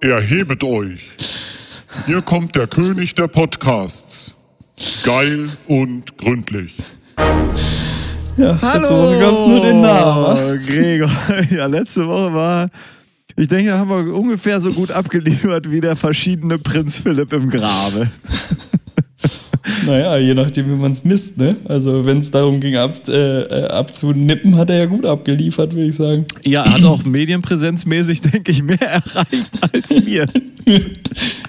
Erhebet euch. Hier kommt der König der Podcasts. Geil und gründlich. Ja, letzte Woche gab es nur den Namen. Gregor. Ja, letzte Woche war, ich denke, da haben wir ungefähr so gut abgeliefert wie der verschiedene Prinz Philipp im Grabe. Naja, je nachdem, wie man es misst, ne? Also, wenn es darum ging, ab, äh, äh, abzunippen, hat er ja gut abgeliefert, würde ich sagen. Ja, er hat auch medienpräsenzmäßig, denke ich, mehr erreicht als wir.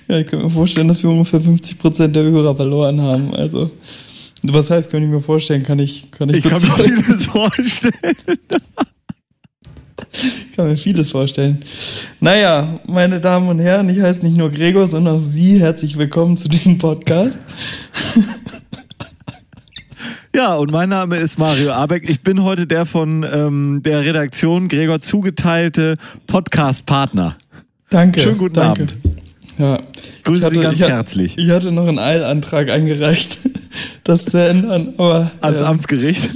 ja, ich kann mir vorstellen, dass wir ungefähr 50% der Hörer verloren haben. Also, was heißt, kann ich mir vorstellen, kann ich kann Ich, ich kann mir vieles vorstellen. Ich kann mir vieles vorstellen. Naja, meine Damen und Herren, ich heiße nicht nur Gregor, sondern auch Sie. Herzlich willkommen zu diesem Podcast. Ja, und mein Name ist Mario Abeck. Ich bin heute der von ähm, der Redaktion Gregor zugeteilte Podcast-Partner. Danke. Schönen guten danke. Abend. Ja. Ich grüße hatte, Sie ganz ich hatte, herzlich. Ich hatte noch einen Eilantrag eingereicht, das zu ändern, aber. Ans äh, Amtsgericht.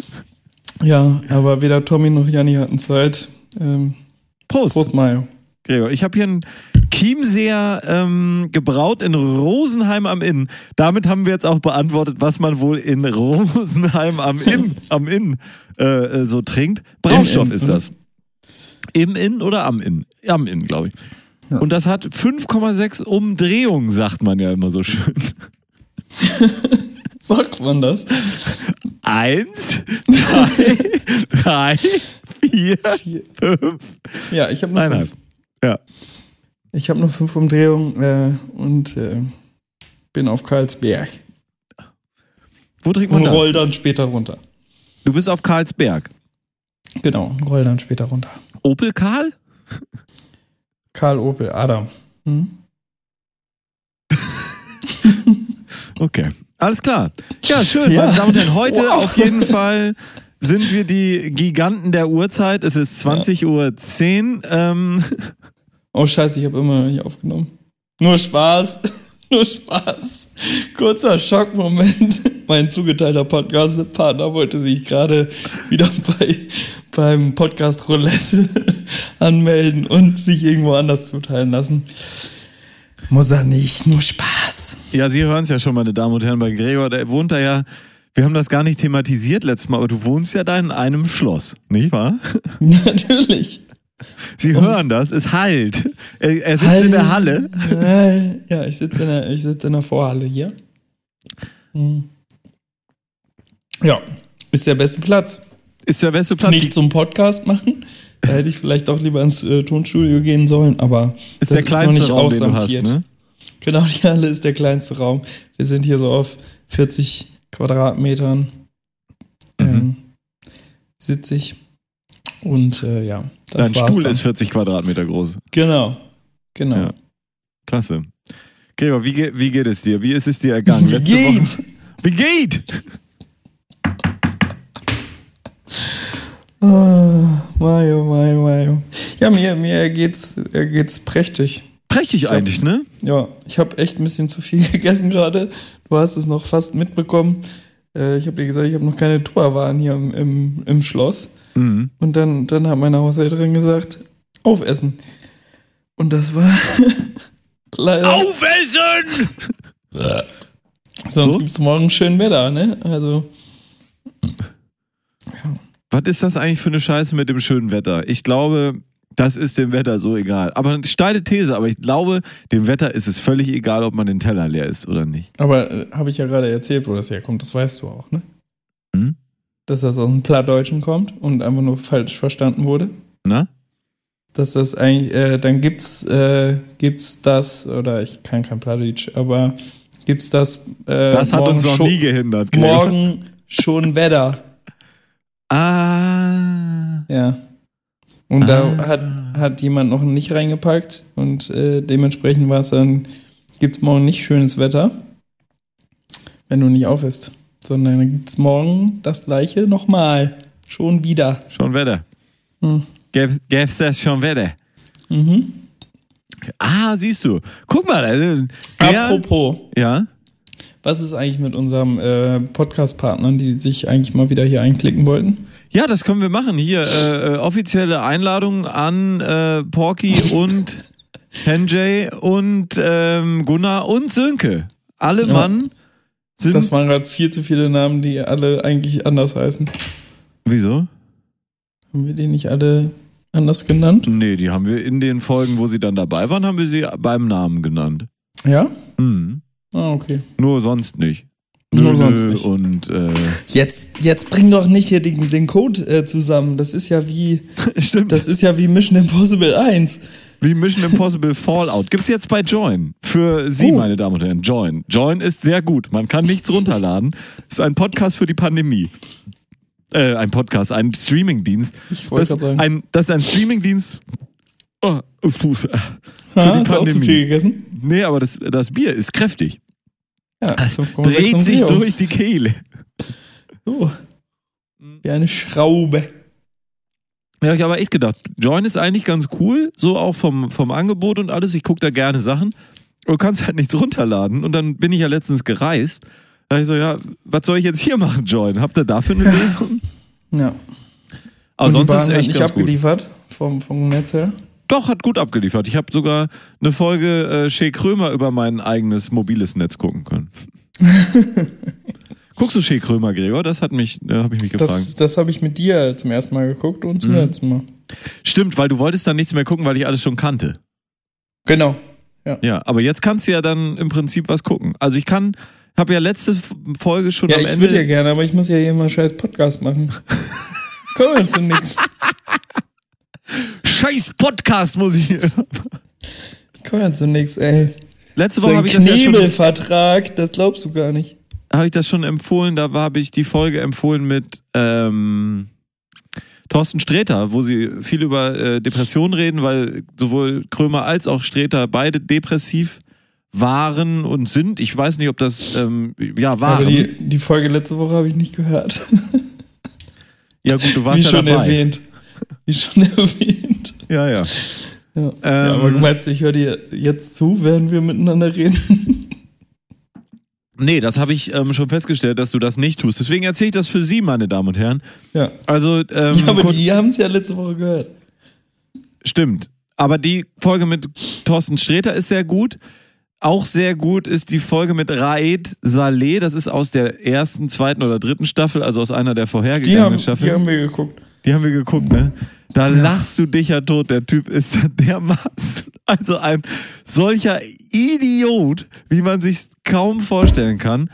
Ja, aber weder Tommy noch Janni hatten Zeit. Ähm, Prost. Prost, Mario. Gregor, ich habe hier einen Chiemseer ähm, gebraut in Rosenheim am Inn. Damit haben wir jetzt auch beantwortet, was man wohl in Rosenheim am Inn, am Inn äh, so trinkt. Braustoff Inn, ist das. Im Inn oder am Inn? Am Inn, glaube ich. Ja. Und das hat 5,6 Umdrehungen, sagt man ja immer so schön. sagt man das? Eins, zwei, drei, vier, fünf. Ja, ich habe noch Eineinhalb. fünf. Ja. Ich habe noch fünf Umdrehungen äh, und äh, bin auf Karlsberg. Wo trinkt man und das? roll dann später runter. Du bist auf Karlsberg. Genau, roll dann später runter. Opel Karl? Karl Opel, Adam. Hm? okay, alles klar. Ja, schön, Ja. meine Damen und Herren. Heute Wow. auf jeden Fall sind wir die Giganten der Uhrzeit. Es ist 20.10 Uhr. 10. Ähm, Oh scheiße, ich habe immer noch nicht aufgenommen. Nur Spaß. Nur Spaß. Kurzer Schockmoment. Mein zugeteilter Podcast-Partner wollte sich gerade wieder bei, beim Podcast Roulette anmelden und sich irgendwo anders zuteilen lassen. Muss er nicht, nur Spaß. ja, Sie hören es ja schon, meine Damen und Herren, bei Gregor. Der wohnt da ja. Wir haben das gar nicht thematisiert letztes Mal, aber du wohnst ja da in einem Schloss, nicht wahr? Natürlich. Sie hören das, es halt. Er, er sitzt in der Halle. Halle. Ja, ich sitze in, der- ich sitze in der Vorhalle hier. Hm. Ja, ist der beste Platz. Ist der beste Platz. Nicht zum Podcast machen. Da hätte ich vielleicht doch lieber ins äh, Tonstudio gehen sollen, aber ist das der kleinste noch nicht Raum, den du hast, ne? Genau, die Halle ist der kleinste Raum. Wir sind hier so auf 40 Quadratmetern Mhm. ähm, sitzig. Und äh, ja, das Dein Stuhl dann. ist 40 Quadratmeter groß. Genau, genau. Ja. Klasse. Gregor, wie, wie geht es dir? Wie ist es dir ergangen? Wie geht? Woche. Wie geht? Ah, Mario, Mario, Mario. Ja, mir, mir geht's, mir geht's prächtig. Prächtig hab- eigentlich, ne? Ja, ich habe echt ein bisschen zu viel gegessen gerade. Du hast es noch fast mitbekommen. Äh, ich habe dir gesagt, ich habe noch keine Torwaren hier im, im, im Schloss. Mhm. Und dann, dann hat meine Haushälterin gesagt, aufessen. Und das war leider. Aufessen! Sonst So? gibt's morgen schön Wetter, ne? Also, Was ist das eigentlich für eine Scheiße mit dem schönen Wetter? Ich glaube, das ist dem Wetter so egal. Aber eine steile These, aber ich glaube, dem Wetter ist es völlig egal, ob man den Teller leer ist oder nicht. aber äh, habe ich ja gerade erzählt, wo das herkommt. Das weißt du auch, ne? Hm? Dass das aus dem Plattdeutschen kommt und einfach nur falsch verstanden wurde. Na? dass das eigentlich, äh, dann gibt's, äh, gibt's das, oder ich kann kein Plattdeutsch, aber gibt's das, äh, Das hat uns noch nie gehindert. Morgen schon Wetter. Ah. Ja. Und Ah. da hat, hat jemand noch nicht reingepackt und äh, dementsprechend war es dann, gibt's morgen nicht schönes Wetter, wenn du nicht auf isst, sondern dann gibt's morgen das gleiche nochmal. Schon wieder. Schon Wetter. Hm. Gäb's das schon Wetter? Mhm. Ah, siehst du. Guck mal. Also, der, Apropos. ja. Was ist eigentlich mit unserem äh, Podcast-Partnern, die sich eigentlich mal wieder hier einklicken wollten? Ja, das können wir machen. Hier, äh, äh, offizielle Einladung an äh, Porky und Henjay und ähm, Gunnar und Sönke. Alle Ja. Mann sind. Das waren gerade viel zu viele Namen, die alle eigentlich anders heißen. Wieso? Haben wir die nicht alle anders genannt? Nee, die haben wir in den Folgen, wo sie dann dabei waren, haben wir sie beim Namen genannt. Ja? Mhm. Ah, okay. Nur sonst nicht. Nur Nö, sonst nicht. Und äh, Jetzt, jetzt bring doch nicht hier den, den Code äh, zusammen. Das ist ja wie, stimmt. das ist ja wie Mission Impossible 1. Wie Mission Impossible Fallout. Gibt's jetzt bei Join. Für Sie, Oh. meine Damen und Herren. Join. Join ist sehr gut. Man kann nichts runterladen. Ist ein Podcast für die Pandemie. Äh, ein Podcast, ein Streamingdienst. Ich wollte gerade sagen. ein, das ist ein Streamingdienst. Oh, uh, puh. für Ha, die hast du auch zu Pandemie. viel gegessen? Nee, aber das, das Bier ist kräftig. Ja, 5,6 Dreht sich Umdrehung. durch die Kehle. So. Wie eine Schraube. Ja, ich habe aber echt gedacht, Join ist eigentlich ganz cool, so auch vom, vom Angebot und alles. Ich gucke da gerne Sachen. Du kannst halt nichts runterladen. Und dann bin ich ja letztens gereist. Da ich so, ja, was soll ich jetzt hier machen, Join? Habt ihr dafür eine Lösung? Ja. Aber Und sonst ist es echt nicht abgeliefert vom, vom Netz her. Doch, hat gut abgeliefert. Ich habe sogar eine Folge äh, Shea Krömer über mein eigenes mobiles Netz gucken können. Guckst du Shea Krömer, Gregor? Das hat mich, da habe ich mich gefragt. Das, das habe ich mit dir zum ersten Mal geguckt und zum Mhm. letzten Mal. Stimmt, weil du wolltest dann nichts mehr gucken, weil ich alles schon kannte. Genau. Ja, aber jetzt kannst du ja dann im Prinzip was gucken. Also ich kann, habe ja letzte Folge schon Ja, am ich Ende. würde ja gerne, aber ich muss ja hier immer scheiß Podcast machen. Kommen wir zu nix. Scheiß Podcast muss ich. Kommen wir zu nix, ey. Letzte Woche habe ich das ja schon, Knebelvertrag, das glaubst du gar nicht. habe ich das schon empfohlen. Da habe ich die Folge empfohlen mit ähm, Thorsten Sträter, wo sie viel über äh, Depressionen reden, weil sowohl Krömer als auch Sträter beide depressiv waren und sind. Ich weiß nicht, ob das ähm, ja waren. Aber die, die Folge letzte Woche habe ich nicht gehört. ja gut, du Wie warst ja schon dabei. erwähnt. Wie schon erwähnt. Ja, ja. Ja. Ähm, ja, aber du meinst, ich höre dir jetzt zu, während wir miteinander reden? Nee, das habe ich ähm, schon festgestellt, dass du das nicht tust. Deswegen erzähle ich das für Sie, meine Damen und Herren. ja. Also, ähm, ja, aber die haben es ja letzte Woche gehört. stimmt. Aber die Folge mit Thorsten Sträter ist sehr gut. Auch sehr gut ist die Folge mit Raed Saleh. Das ist aus der ersten, zweiten oder dritten Staffel, also aus einer der Die vorhergegangenen haben, Staffeln. die haben wir geguckt. Die haben wir geguckt, ne? Da lachst du dich ja tot. Der Typ ist ja dermaßen, also ein solcher Idiot, wie man sich kaum vorstellen kann.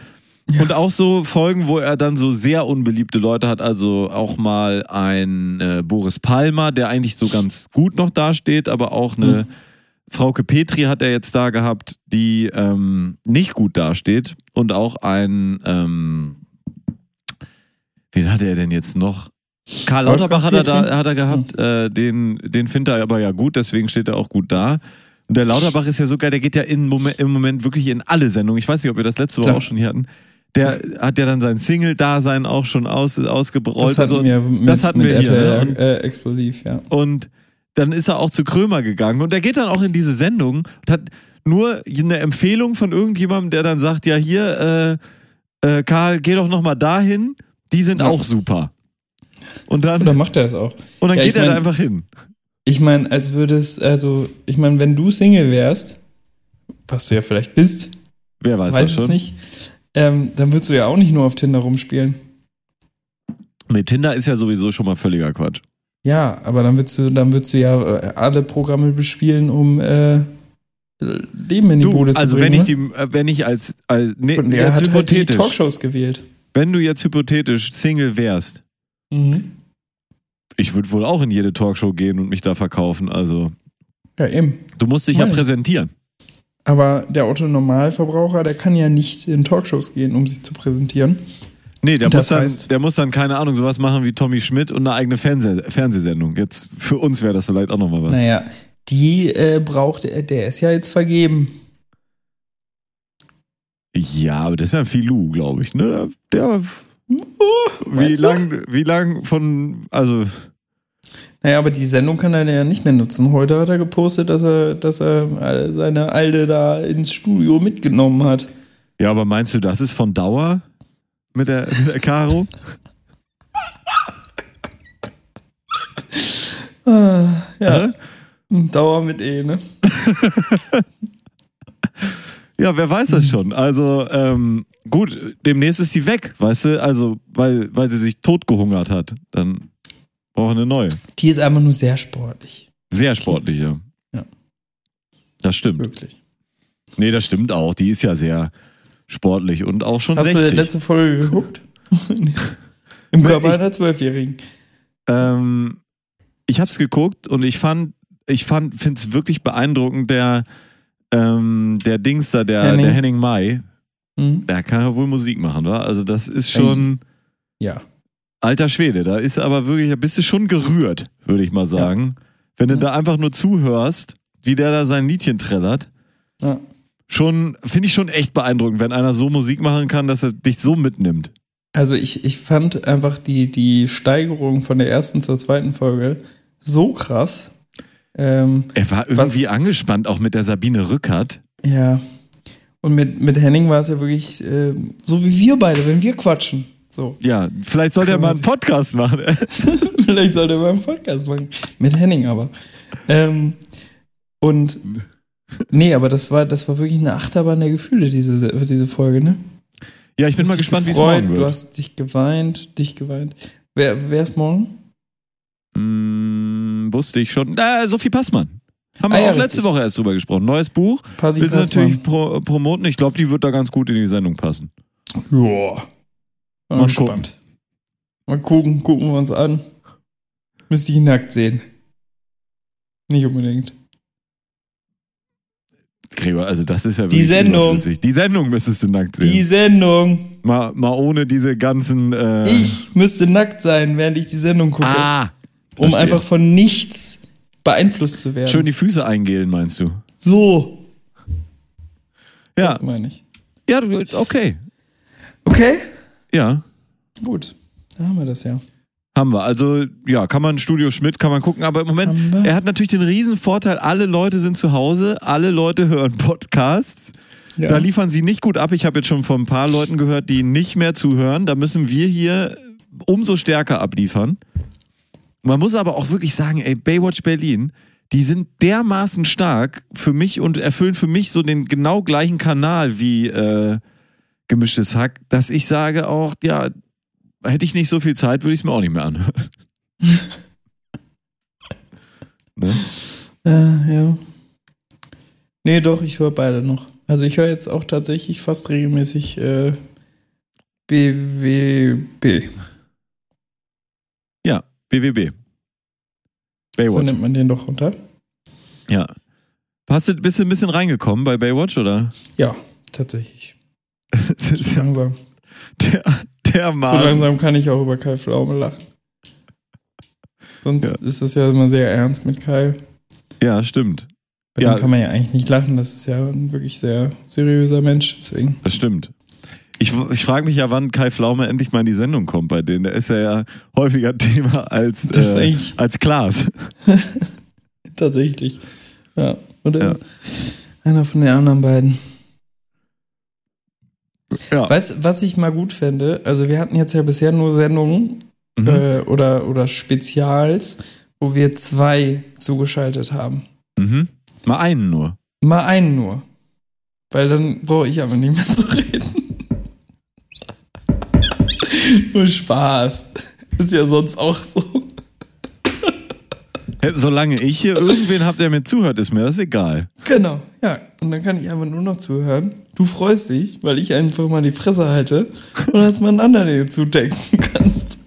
Und auch so Folgen, wo er dann so sehr unbeliebte Leute hat, also auch mal ein äh, Boris Palmer, der eigentlich so ganz gut noch dasteht, aber auch eine Frauke Petri hat er jetzt da gehabt, die ähm, nicht gut dasteht. Und auch ein, ähm, wen hatte er denn jetzt noch? Karl Lauterbach hat er, da, hat er gehabt, äh, den, den findet er aber ja gut, deswegen steht er auch gut da. Und der Lauterbach ist ja so geil, der geht ja im Moment, im Moment wirklich in alle Sendungen. Ich weiß nicht, ob wir das letzte Woche auch schon hier hatten. Der hat ja dann sein Single-Dasein auch schon aus, ausgerollt. Das hatten so. wir mit, das hatten mit wir hier. RTL Ne? Und, äh, explosiv, ja. und dann ist er auch zu Krömer gegangen und er geht dann auch in diese Sendung und hat nur eine Empfehlung von irgendjemandem, der dann sagt, ja hier, äh, äh, Karl, geh doch nochmal dahin, die sind Ja. auch super. Und dann, Oder macht er es auch? und dann Ja, geht er da mein- einfach hin. Ich meine, als würdest, also, ich meine, wenn du Single wärst, was du ja vielleicht bist, Wer weiß, weiß das es schon. nicht, ähm, dann würdest du ja auch nicht nur auf Tinder rumspielen. Nee, Tinder ist ja sowieso schon mal völliger Quatsch. Ja, aber dann würdest du, dann würdest du ja äh, alle Programme bespielen, um äh, Leben in die Du, Bude zu also bringen. wenn ich ne? die, äh, wenn ich als, als nee, Und er jetzt hat halt die hypothetisch, Talkshows gewählt. wenn du jetzt hypothetisch Single wärst, Mhm. ich würde wohl auch in jede Talkshow gehen und mich da verkaufen. Also Ja, eben. du musst dich ja Meine. präsentieren. Aber der Otto-Normalverbraucher, der kann ja nicht in Talkshows gehen, um sich zu präsentieren. Nee, der muss, dann, heißt- der muss dann, keine Ahnung, sowas machen wie Tommy Schmidt und eine eigene Fernseh Fernsehsendung. Jetzt für uns wäre das vielleicht auch nochmal was. Naja, die äh, braucht er, der ist ja jetzt vergeben. Ja, aber das ist ja ein Filou, glaube ich. Ne? Der, wie meinst du? lang, wie lang von, also, Naja, aber die Sendung kann er ja nicht mehr nutzen. Heute hat er gepostet, dass er, dass er seine Alte da ins Studio mitgenommen hat. ja, aber meinst du, das ist von Dauer mit der, mit der Caro? Ah, ja. Hä? Dauer mit E, ne? Ja, wer weiß das schon. Also, ähm, gut, demnächst ist sie weg, weißt du? Also, weil, weil sie sich totgehungert hat. Dann braucht eine neue. Die ist einfach nur sehr sportlich. Sehr sportlich, ja. Ja. Das stimmt. Wirklich. Nee, das stimmt auch. Die ist ja sehr sportlich und auch schon Hast 60. du die letzte Folge geguckt? Im Körper einer Zwölfjährigen. Ähm, ich habe es geguckt und ich fand, ich fand, finde es wirklich beeindruckend, der, ähm, der Dings da, der Henning. der Henning Mai, Mhm. der kann ja wohl Musik machen, wa? Also das ist schon Ja. alter Schwede. Da ist aber wirklich, da bist du schon gerührt, würde ich mal sagen. Wenn du Ja. da einfach nur zuhörst, wie der da sein Liedchen trällert, ja. schon, finde ich schon echt beeindruckend, wenn einer so Musik machen kann, dass er dich so mitnimmt. Also ich, ich fand einfach die, die Steigerung von der ersten zur zweiten Folge so krass. Ähm, Er war Was- irgendwie angespannt, auch mit der Sabine Rückert. ja. Und mit, mit Henning war es ja wirklich äh, so wie wir beide, wenn wir quatschen. So. Ja, vielleicht sollte er mal einen Podcast machen. Vielleicht sollte er mal einen Podcast machen. Mit Henning aber. Ähm, und nee, aber das war, das war wirklich eine Achterbahn der Gefühle, diese, diese Folge, ne? ja, ich bin Du mal gespannt, wie es morgen Du wird. hast dich geweint, dich geweint. Wer, wer ist morgen? Hm, wusste ich schon. Äh, Sophie Passmann. Haben Ah wir ja, auch letzte richtig. Woche erst drüber gesprochen. Neues Buch. Passi Willst du natürlich pro promoten. Ich glaube, die wird da ganz gut in die Sendung passen. Ja. Mal gespannt. Mal gucken, gucken wir uns an. Müsste ich nackt sehen. Nicht unbedingt. Gregor, also das ist ja Die wirklich Sendung. überflüssig. Die Sendung müsstest du nackt sehen. Die Sendung. mal, mal ohne diese ganzen. Äh, Ich müsste nackt sein, während ich die Sendung gucke. Ah! Um verstehe. einfach von nichts beeinflusst zu werden. Schön die Füße eingehlen, meinst du? So. Ja. Das meine ich. Ja, okay. Okay. Ja. Gut. Da haben wir das ja. Haben wir. Also, ja, kann man Studio Schmidt, kann man gucken, aber im Moment, er hat natürlich den riesen Vorteil, alle Leute sind zu Hause, alle Leute hören Podcasts. ja. Da liefern sie nicht gut ab. Ich habe jetzt schon von ein paar Leuten gehört, die nicht mehr zuhören. Da müssen wir hier umso stärker abliefern. Man muss aber auch wirklich sagen, ey, Baywatch Berlin, die sind dermaßen stark für mich und erfüllen für mich so den genau gleichen Kanal wie äh, gemischtes Hack, dass ich sage auch, ja, hätte ich nicht so viel Zeit, würde ich es mir auch nicht mehr anhören. ne? Äh, ja. Nee, doch, ich höre beide noch. Also ich höre jetzt auch tatsächlich fast regelmäßig äh, BWB. BWB. So Baywatch. nennt man den doch runter. ja. Hast du, bist du ein bisschen reingekommen bei Baywatch, oder? Ja, tatsächlich. Ja langsam. der, So dermaßen. langsam kann ich auch über Kai Pflaume lachen. Sonst Ja. ist das ja immer sehr ernst mit Kai. Ja, stimmt. Bei Ja. dem kann man ja eigentlich nicht lachen. Das ist ja ein wirklich sehr seriöser Mensch. Deswegen. Das stimmt. Ich, ich frage mich ja, wann Kai Pflaume endlich mal in die Sendung kommt bei denen. Der ist ja, ja häufiger Thema als, äh, als Klaas. Tatsächlich. Ja. Oder Ja. einer von den anderen beiden. Ja. Weißt was ich mal gut fände? Also, wir hatten jetzt ja bisher nur Sendungen Mhm. äh, oder, oder Spezials, wo wir zwei zugeschaltet haben. Mhm. Mal einen nur. Mal einen nur. Weil dann brauche ich aber nicht mehr zu reden. Nur Spaß. Ist ja sonst auch so. Solange ich hier irgendwen habe, der mir zuhört, ist mir das egal. Genau, ja. Und dann kann ich einfach nur noch zuhören. Du freust dich, weil ich einfach mal die Fresse halte und mal einen anderen, du zutexten kannst.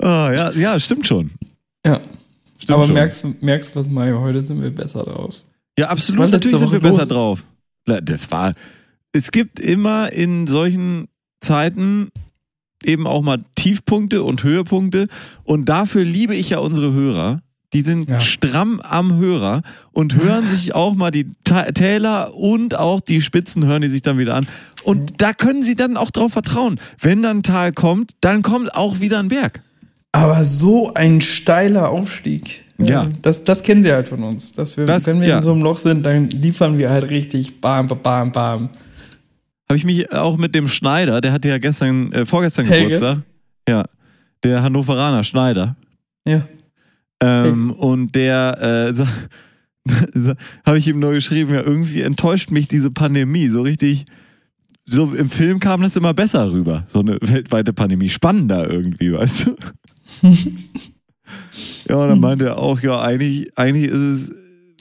Ah, ja, ja, stimmt schon. Ja. Stimmt Aber schon. merkst, merkst was, Mario, heute sind wir besser drauf. Ja, absolut. Natürlich sind wir besser los? drauf. Ja, Das war. Es gibt immer in solchen Zeiten eben auch mal Tiefpunkte und Höhepunkte. Und dafür liebe ich ja unsere Hörer. Die sind Ja. stramm am Hörer und hören sich auch mal die Täler und auch die Spitzen hören die sich dann wieder an. Und da können sie dann auch drauf vertrauen. Wenn dann ein Tal kommt, dann kommt auch wieder ein Berg. Aber so ein steiler Aufstieg. Ja. Äh, Das, das kennen sie halt von uns. Dass wir, Das- wenn wir ja. in so einem Loch sind, dann liefern wir halt richtig bam, bam, bam, bam. Habe ich mich auch mit dem Schneider, der hatte ja gestern, äh, vorgestern Helge? Geburtstag. Ja. der Hannoveraner Schneider. Ja. Ähm, und der, äh, habe ich ihm nur geschrieben, ja, irgendwie enttäuscht mich diese Pandemie. So richtig, so im Film kam das immer besser rüber. So eine weltweite Pandemie. Spannender irgendwie, weißt du? ja, und dann meinte er auch, ja, eigentlich, eigentlich ist es,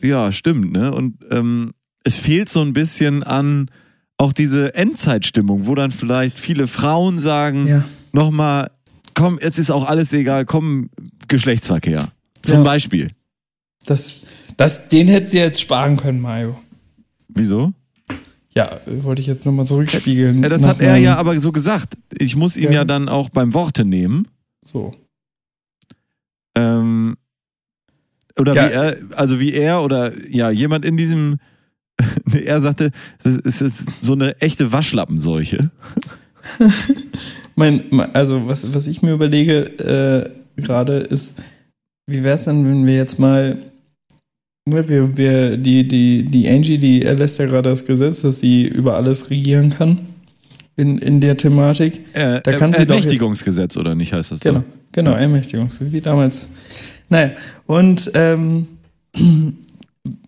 ja, stimmt, ne? Und ähm, es fehlt so ein bisschen an auch diese Endzeitstimmung, wo dann vielleicht viele Frauen sagen, Ja. nochmal, komm, jetzt ist auch alles egal, komm, Geschlechtsverkehr. Zum Ja. Beispiel. Das, das, den hättest du jetzt sparen können, Mario. Wieso? Ja, äh, wollte ich jetzt nochmal zurückspiegeln. Ja, das nach hat er ja aber so gesagt. Ich muss ihn ja, Ja. dann auch beim Worte nehmen. So. Ähm, oder Ja. wie er, also wie er oder ja, jemand in diesem, er sagte, es ist so eine echte Waschlappenseuche. Mein, also was, was ich mir überlege äh, gerade ist, wie wäre es denn, wenn wir jetzt mal, ne, wir, wir, die, die, die Angie, die erlässt ja gerade das Gesetz, dass sie über alles regieren kann in, in der Thematik. Äh, Da kann sie doch jetzt- Ermächtigungsgesetz oder nicht heißt das? Genau, so? genau, Ermächtigungs, wie damals. Naja, und ähm,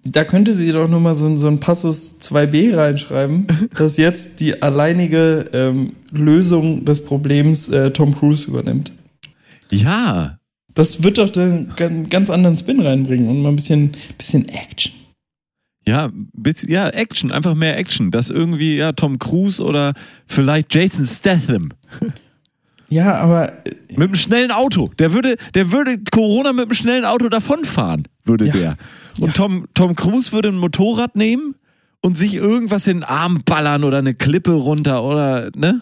da könnte sie doch nochmal so, so ein Passus 2b reinschreiben, dass jetzt die alleinige ähm, Lösung des Problems äh, Tom Cruise übernimmt. Ja, Das wird doch dann einen ganz anderen Spin reinbringen und mal ein bisschen, bisschen Action. Ja, ja, Action, einfach mehr Action. Das irgendwie, ja, Tom Cruise oder vielleicht Jason Statham. Ja, aber äh, Mit einem schnellen Auto. Der würde, der würde Corona mit einem schnellen Auto davonfahren, würde Ja. der. Und Ja. Tom, Tom Cruise würde ein Motorrad nehmen und sich irgendwas in den Arm ballern oder eine Klippe runter oder, ne?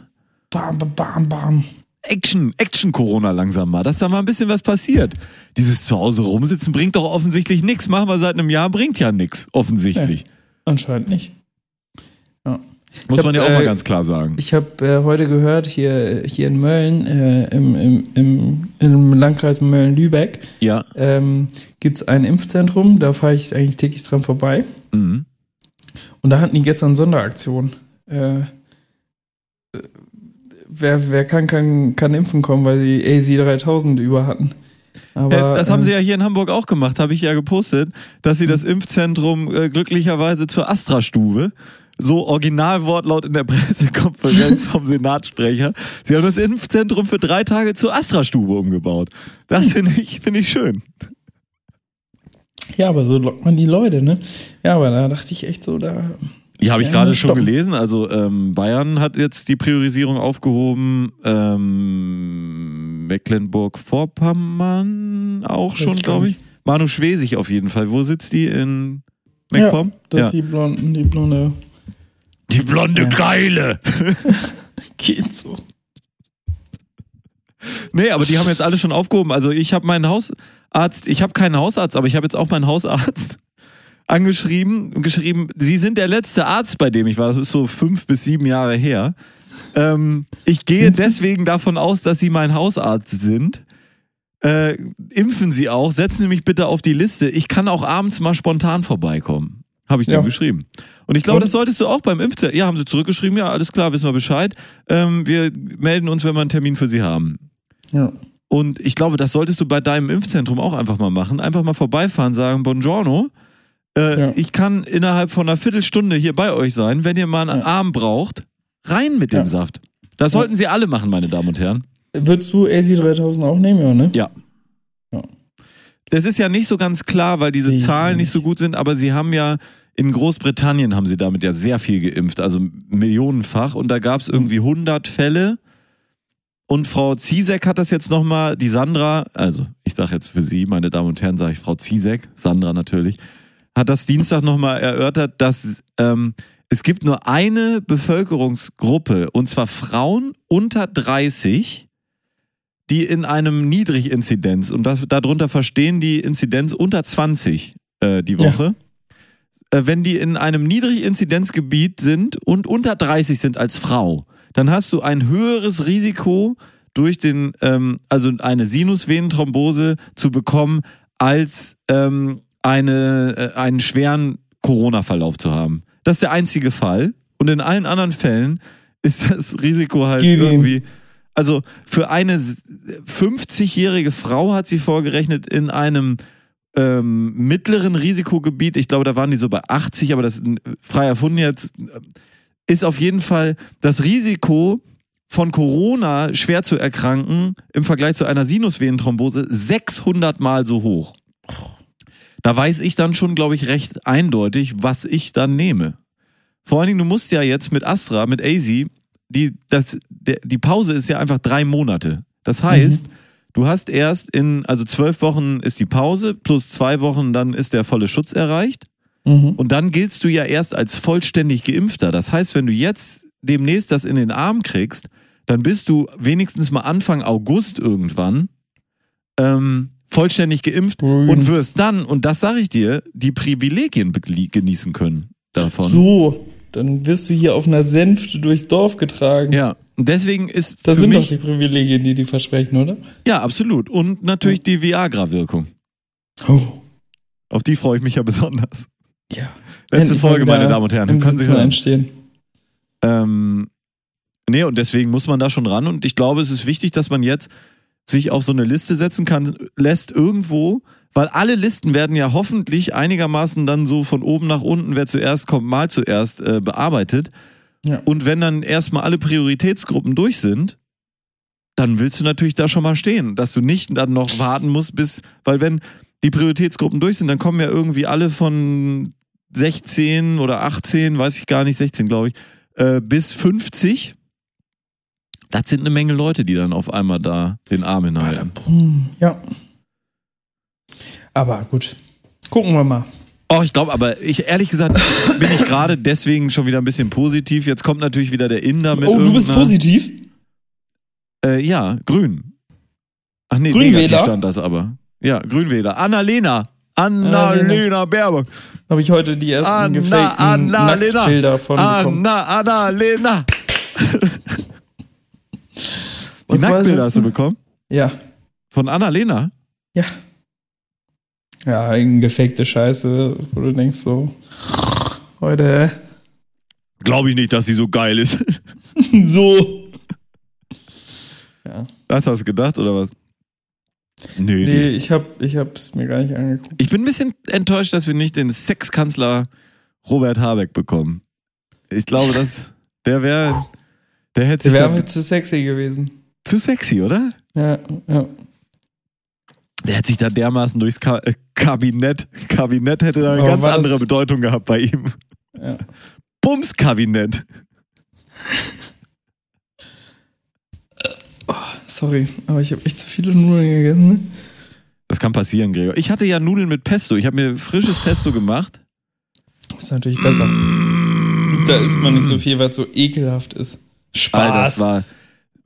bam, bam, bam, bam. Action, Action-Corona langsam mal, dass da mal ein bisschen was passiert. Dieses zu Hause rumsitzen bringt doch offensichtlich nichts. Machen wir seit einem Jahr, bringt ja nichts, offensichtlich. Anscheinend nicht. Muss Ich man ja hab, auch mal äh, ganz klar sagen. Ich habe äh, heute gehört, hier, hier in Mölln, äh, im, im, im, im Landkreis Mölln-Lübeck, Ja. ähm, gibt es ein Impfzentrum. Da fahre ich eigentlich täglich dran vorbei. Mhm. Und da hatten die gestern Sonderaktion. Äh, äh, wer, wer kann, kann, kann impfen kommen, weil sie AZ 3000 über hatten. Aber, Äh, das haben ähm, sie ja hier in Hamburg auch gemacht, habe ich ja gepostet, dass sie das Impfzentrum glücklicherweise zur Astra-Stube, so Originalwortlaut in der Pressekonferenz vom Senatssprecher, sie haben das Impfzentrum für drei Tage zur Astra-Stube umgebaut. Das finde ich, finde ich schön. Ja, aber so lockt man die Leute, ne? Ja, aber da dachte ich echt so, da. Ja, habe ich Ja, gerade schon gelesen. Also ähm, Bayern hat jetzt die Priorisierung aufgehoben. Ähm, Mecklenburg-Vorpommern auch Weiß schon, glaube ich. Manu Schwesig auf jeden Fall. Wo sitzt die? In MacPom? Das ist die Blonden, die Blonde. Die blonde Ja. Geile. Geht so. Nee, aber die haben jetzt alle schon aufgehoben. Also ich habe meinen Hausarzt, ich habe keinen Hausarzt, aber ich habe jetzt auch meinen Hausarzt angeschrieben und geschrieben, Sie sind der letzte Arzt, bei dem ich war. Das ist so fünf bis sieben Jahre her. Ähm, ich gehe deswegen davon aus, dass Sie mein Hausarzt sind. Äh, impfen Sie auch, setzen Sie mich bitte auf die Liste. Ich kann auch abends mal spontan vorbeikommen. Habe ich Ja. dem geschrieben. Und ich glaube, das solltest du auch beim Impfzentrum. Ja, haben sie zurückgeschrieben, ja, alles klar, wissen wir Bescheid. Ähm, wir melden uns, wenn wir einen Termin für Sie haben. Ja. Und ich glaube, das solltest du bei deinem Impfzentrum auch einfach mal machen. Einfach mal vorbeifahren, sagen, Buongiorno. Äh, Ja. Ich kann innerhalb von einer Viertelstunde hier bei euch sein. Wenn ihr mal einen Ja. Arm braucht, rein mit dem. Saft. Das sollten sie alle machen, meine Damen und Herren. Würdest du AC 3000 auch nehmen, ja, ne? Ja. Ja. Das ist ja nicht so ganz klar, weil diese Zahlen nicht nicht. so gut sind, aber sie haben ja in Großbritannien haben sie damit ja sehr viel geimpft, also millionenfach. Und da gab es irgendwie 100 Fälle. Und Frau Ziesek hat das jetzt nochmal, die Sandra, also ich sage jetzt für Sie, meine Damen und Herren, sage ich Frau Ziesek, Sandra natürlich, hat das Dienstag nochmal erörtert, dass ähm, es gibt nur eine Bevölkerungsgruppe, und zwar Frauen unter 30, die in einem Niedriginzidenz, und das, darunter verstehen die Inzidenz unter 20 äh, die Ja. Woche, äh, wenn die in einem Niedriginzidenzgebiet sind und unter 30 sind als Frau, dann hast du ein höheres Risiko durch den, ähm, also eine Sinusvenenthrombose zu bekommen, als ähm, eine, äh, einen schweren Corona-Verlauf zu haben. Das ist der einzige Fall. Und in allen anderen Fällen ist das Risiko halt Gib irgendwie Also für eine s- 50-jährige Frau hat sie vorgerechnet in einem ähm, mittleren Risikogebiet. Ich glaube, da waren die so bei 80, aber das ist frei erfunden jetzt. Ist auf jeden Fall das Risiko von Corona schwer zu erkranken im Vergleich zu einer Sinusvenenthrombose 600 Mal so hoch. Da weiß ich dann schon, glaube ich, recht eindeutig, was ich dann nehme. Vor allen Dingen, du musst ja jetzt mit Astra, mit AZ, die, das, der, die Pause ist ja einfach drei Monate. Das heißt, du hast erst in, also zwölf Wochen ist die Pause, plus zwei Wochen, dann ist der volle Schutz erreicht. Mhm. Und dann giltst du ja erst als vollständig Geimpfter. Das heißt, wenn du jetzt demnächst das in den Arm kriegst, dann bist du wenigstens mal Anfang August irgendwann ähm, vollständig geimpft Grün. und wirst dann, und das sage ich dir, die Privilegien genießen können davon. So, dann wirst du hier auf einer Sänfte durchs Dorf getragen. Ja, und deswegen ist Das sind doch mich, die Privilegien, die die versprechen, oder? ja, absolut. Und natürlich die Viagra-Wirkung. Oh. Auf die freue ich mich ja besonders. Ja. Letzte Endlich Folge, meine Damen und Herren. Können Sie hören. einstehen. Ähm, nee, und deswegen muss man da schon ran. Und ich glaube, es ist wichtig, dass man jetzt sich auf so eine Liste setzen kann, lässt irgendwo, weil alle Listen werden ja hoffentlich einigermaßen dann so von oben nach unten, wer zuerst kommt, mal zuerst äh, bearbeitet. Ja. Und wenn dann erstmal alle Prioritätsgruppen durch sind, dann willst du natürlich da schon mal stehen, dass du nicht dann noch warten musst, bis, weil wenn die Prioritätsgruppen durch sind, dann kommen ja irgendwie alle von 16 oder 18, weiß ich gar nicht, 16 glaube ich, äh, bis 50. Das sind eine Menge Leute, die dann auf einmal da den Arm hinhalten. Ja. Aber gut. Gucken wir mal. Oh, ich glaube, aber ich ehrlich gesagt bin ich gerade deswegen schon wieder ein bisschen positiv. Jetzt kommt natürlich wieder der Inder mit. oh, du bist positiv? Äh, ja, grün. Ach nee, Grünwähler? stand das aber. Ja, Grünwähler. Annalena. Annalena. Baerbock. Habe ich heute die ersten Anna, gefakten Annalena. Nacktbilder von bekommen. Anna, Annalena. Die Was Nacktbilder hast du bekommen? Ja. Von Annalena? Ja. Ja, eine gefakte Scheiße, wo du denkst so, heute Glaube ich nicht, dass sie so geil ist. so. Ja. Das hast du gedacht, oder was? Nee, nee. Nee, ich hab, ich hab's mir gar nicht angeguckt. Ich bin ein bisschen enttäuscht, dass wir nicht den Sexkanzler Robert Habeck bekommen. Ich glaube, dass der wäre, der hätte Der wäre zu sexy gewesen. zu sexy, oder? Ja, ja. Der hätte sich da dermaßen durchs Ka äh, Kabinett, Kabinett hätte da eine Aber ganz das- andere Bedeutung gehabt bei ihm. ja. Bums-Kabinett. Sorry, aber ich habe echt zu viele Nudeln gegessen. Ne? Das kann passieren, Gregor. Ich hatte ja Nudeln mit Pesto. Ich habe mir frisches Pesto gemacht. Das ist natürlich besser. Da isst man nicht so viel, weil es so ekelhaft ist. Spaß. Alter, das war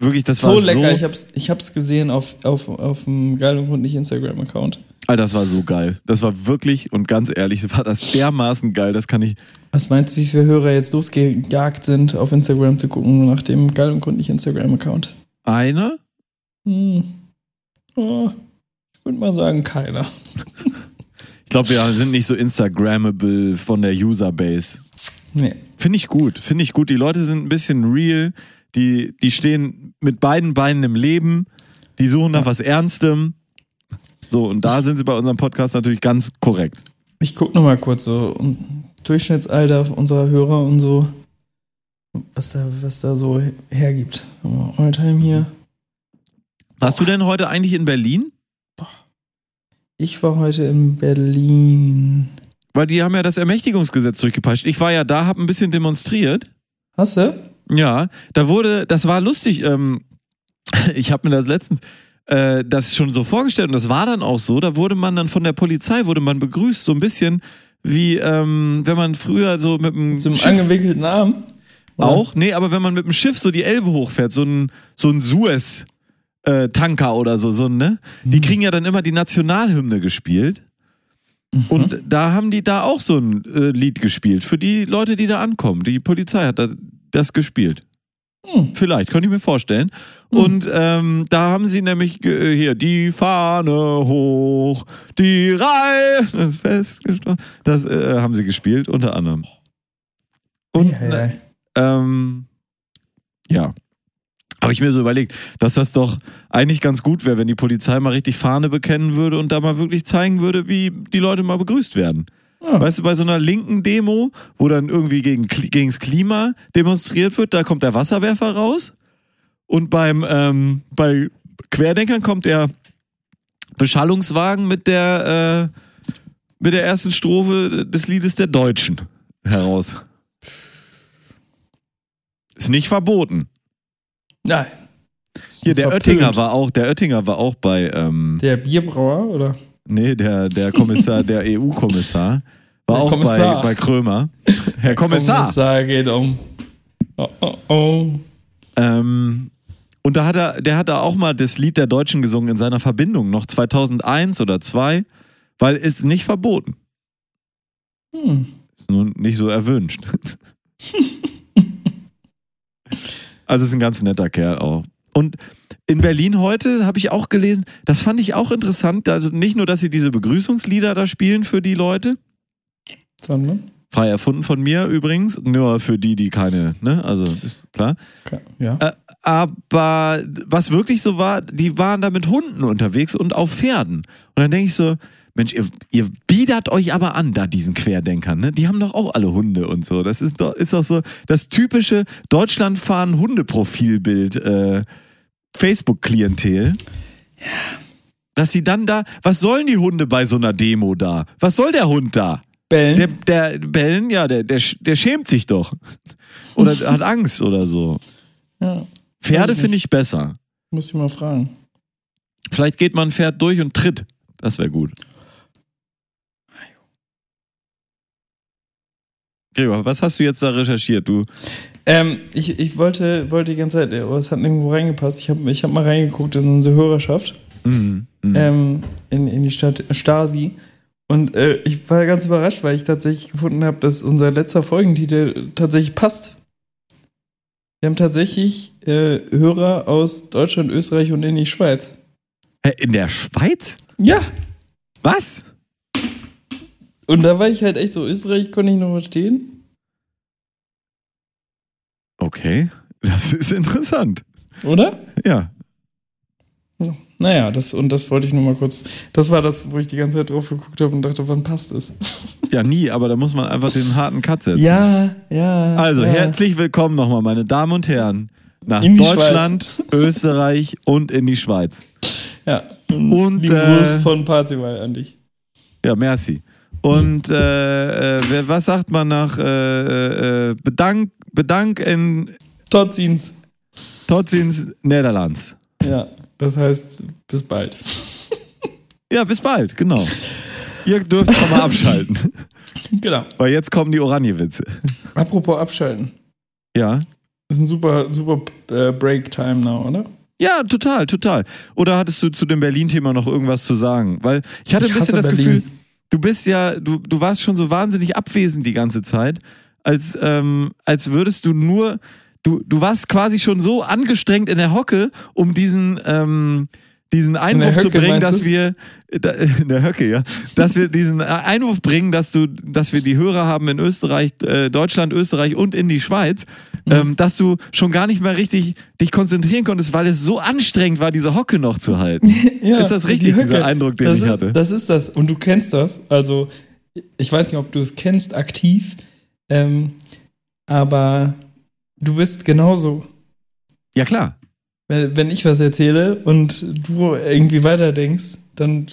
wirklich, das so war lecker. so, Ich hab's, ich hab's gesehen auf, auf, auf dem Geil und Gründlich Instagram-Account. Alter, das war so geil. Das war wirklich und ganz ehrlich, war das dermaßen geil. Das kann ich. Was meinst du, wie viele Hörer jetzt losgejagt sind, auf Instagram zu gucken nach dem Geil und Gründlich Instagram-Account? Einer? Hm. Oh, ich würde mal sagen, keiner. Ich glaube, wir sind nicht so Instagrammable von der Userbase. Nee. Finde ich gut, finde ich gut. Die Leute sind ein bisschen real. Die, die stehen mit beiden Beinen im Leben. Die suchen nach was Ernstem. So, und da sind sie bei unserem Podcast natürlich ganz korrekt. Ich guck noch mal kurz so Durchschnittsalter unserer Hörer und so, was da, was da so hergibt. Alltime hier. Warst du denn heute eigentlich in Berlin? Ich war heute in Berlin. Weil die haben ja das Ermächtigungsgesetz durchgepeitscht. Ich war ja da, hab ein bisschen demonstriert. Hast du? Ja, da wurde, das war lustig. Ähm, ich habe mir das letztens äh, das schon so vorgestellt und das war dann auch so. Da wurde man dann von der Polizei wurde man begrüßt, so ein bisschen wie ähm, wenn man früher so mit dem Zum Schiff angewickelten Arm? Oder? auch, nee, aber wenn man mit dem Schiff so die Elbe hochfährt, so ein so ein Suez äh, Tanker oder so, so ne, die Mhm. kriegen ja dann immer die Nationalhymne gespielt. Mhm. Und da haben die da auch so ein äh, Lied gespielt für die Leute, die da ankommen. Die Polizei hat da, das gespielt. Hm. Vielleicht, könnte ich mir vorstellen. Hm. Und ähm, da haben sie nämlich äh, hier die Fahne hoch, die Reihe, das ist festgeschlossen. Das äh, haben sie gespielt, unter anderem. Und Ja, ja. ähm, ja. Habe ich mir so überlegt, dass das doch eigentlich ganz gut wäre, wenn die Polizei mal richtig Fahne bekennen würde und da mal wirklich zeigen würde, wie die Leute mal begrüßt werden. Ja. Weißt du, bei so einer linken Demo, wo dann irgendwie gegen, gegens Klima demonstriert wird, da kommt der Wasserwerfer raus. Und beim, ähm, bei Querdenkern kommt der Beschallungswagen mit der, äh, mit der ersten Strophe des Liedes der Deutschen heraus. Ist nicht verboten. Nein. Hier, der Oettinger war auch, der Oettinger war auch bei, ähm, Der Bierbrauer, oder? Nee, der, der Kommissar, der EU-Kommissar, war Der auch Kommissar. bei, bei Krömer. Herr Kommissar. Kommissar geht um. Oh, oh, oh. Ähm, und da hat er, der hat da auch mal das Lied der Deutschen gesungen in seiner Verbindung, noch 2001 oder 2, weil ist nicht verboten. Hm. Ist nun nicht so erwünscht. also ist ein ganz netter Kerl auch. Und in Berlin heute habe ich auch gelesen, das fand ich auch interessant, also nicht nur, dass sie diese Begrüßungslieder da spielen für die Leute, Sondern? frei erfunden von mir übrigens, nur für die, die keine, ne, also ist klar. Okay. Ja. Äh, aber was wirklich so war, die waren da mit Hunden unterwegs und auf Pferden. Und dann denke ich so, Mensch, ihr, ihr biedert euch aber an, da diesen Querdenkern, ne? Die haben doch auch alle Hunde und so. Das ist doch, ist doch so das typische Deutschlandfahren Hundeprofilbild, äh, Facebook-Klientel. Dass sie dann da, was sollen die Hunde bei so einer Demo da? Was soll der Hund da? Bellen? Der, der Bellen, ja, der, der, der schämt sich doch. Oder hat Angst oder so. ja. Pferde finde ich besser. Muss ich mal fragen. Vielleicht geht man ein Pferd durch und tritt. Das wäre gut. Gregor, was hast du jetzt da recherchiert? Du, Ähm, ich, ich wollte, wollte die ganze Zeit, aber es hat nirgendwo reingepasst. Ich habe ich hab mal reingeguckt in unsere Hörerschaft, Mhm. Mhm. ähm, in, in die Stadt Stasi. Und äh, ich war ganz überrascht, weil ich tatsächlich gefunden habe, dass unser letzter Folgentitel tatsächlich passt. Wir haben tatsächlich äh, Hörer aus Deutschland, Österreich und in die Schweiz. Hä, in der Schweiz? Ja. Was? Und da war ich halt echt so, Österreich konnte ich noch verstehen. Okay, das ist interessant. Oder? Ja. Naja, das, und das wollte ich nur mal kurz. Das war das, wo ich die ganze Zeit drauf geguckt habe und dachte, wann passt es? Ja, nie, aber da muss man einfach den harten Cut setzen. Ja, ja. Also, ja. herzlich willkommen nochmal, meine Damen und Herren, nach die Deutschland, Österreich und in die Schweiz. Ja. Und, lieben äh, Gruß von Parzival an dich. Ja, merci. Und äh, äh, wer- was sagt man nach äh, äh, Bedank, in Totzins. Totzins Niederlands? Ja, das heißt, bis bald. Ja, bis bald, genau. Ihr dürft schon mal abschalten, Genau. weil jetzt kommen die Oranje-Witze. Apropos abschalten. Ja. Das ist ein super, super äh, Break-Time now, oder? Ja, total, total. Oder hattest du zu dem Berlin-Thema noch irgendwas zu sagen? Weil ich hatte Ich ein bisschen das hasse Gefühl, Berlin. du bist ja, du, du warst schon so wahnsinnig abwesend die ganze Zeit, als, ähm, als würdest du nur, du, du warst quasi schon so angestrengt in der Hocke, um diesen, ähm, diesen Einwurf zu bringen, dass du? wir, da, in der Höcke, ja, dass wir diesen Einwurf bringen, dass du, dass wir die Hörer haben in Österreich, äh, Deutschland, Österreich und in die Schweiz, Mhm. ähm, dass du schon gar nicht mehr richtig dich konzentrieren konntest, weil es so anstrengend war, diese Hocke noch zu halten. Ja, Ist das richtig, die dieser Eindruck, den das ich ist, hatte? Das ist das. Und du kennst das. Also, ich weiß nicht, ob du es kennst aktiv, ähm, aber du bist genauso. Ja, klar. Wenn, wenn ich was erzähle und du irgendwie weiterdenkst, dann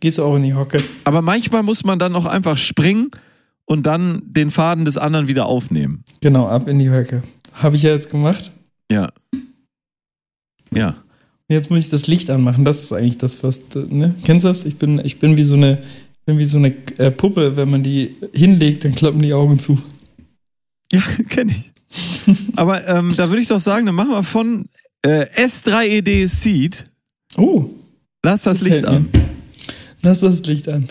gehst du auch in die Hocke. Aber manchmal muss man dann auch einfach springen und dann den Faden des anderen wieder aufnehmen. Genau, ab in die Höcke. Habe ich ja jetzt gemacht. Ja. Ja. Jetzt muss ich das Licht anmachen. Das ist eigentlich das, was, ne? Kennst du das? Ich bin, ich bin wie so eine, bin wie so eine äh, Puppe. Wenn man die hinlegt, dann klappen die Augen zu. Ja, kenne ich. Aber ähm, da würde ich doch sagen, dann machen wir von äh, S3ED Seed, Oh, lass das Licht an. mir. Lass das Licht an.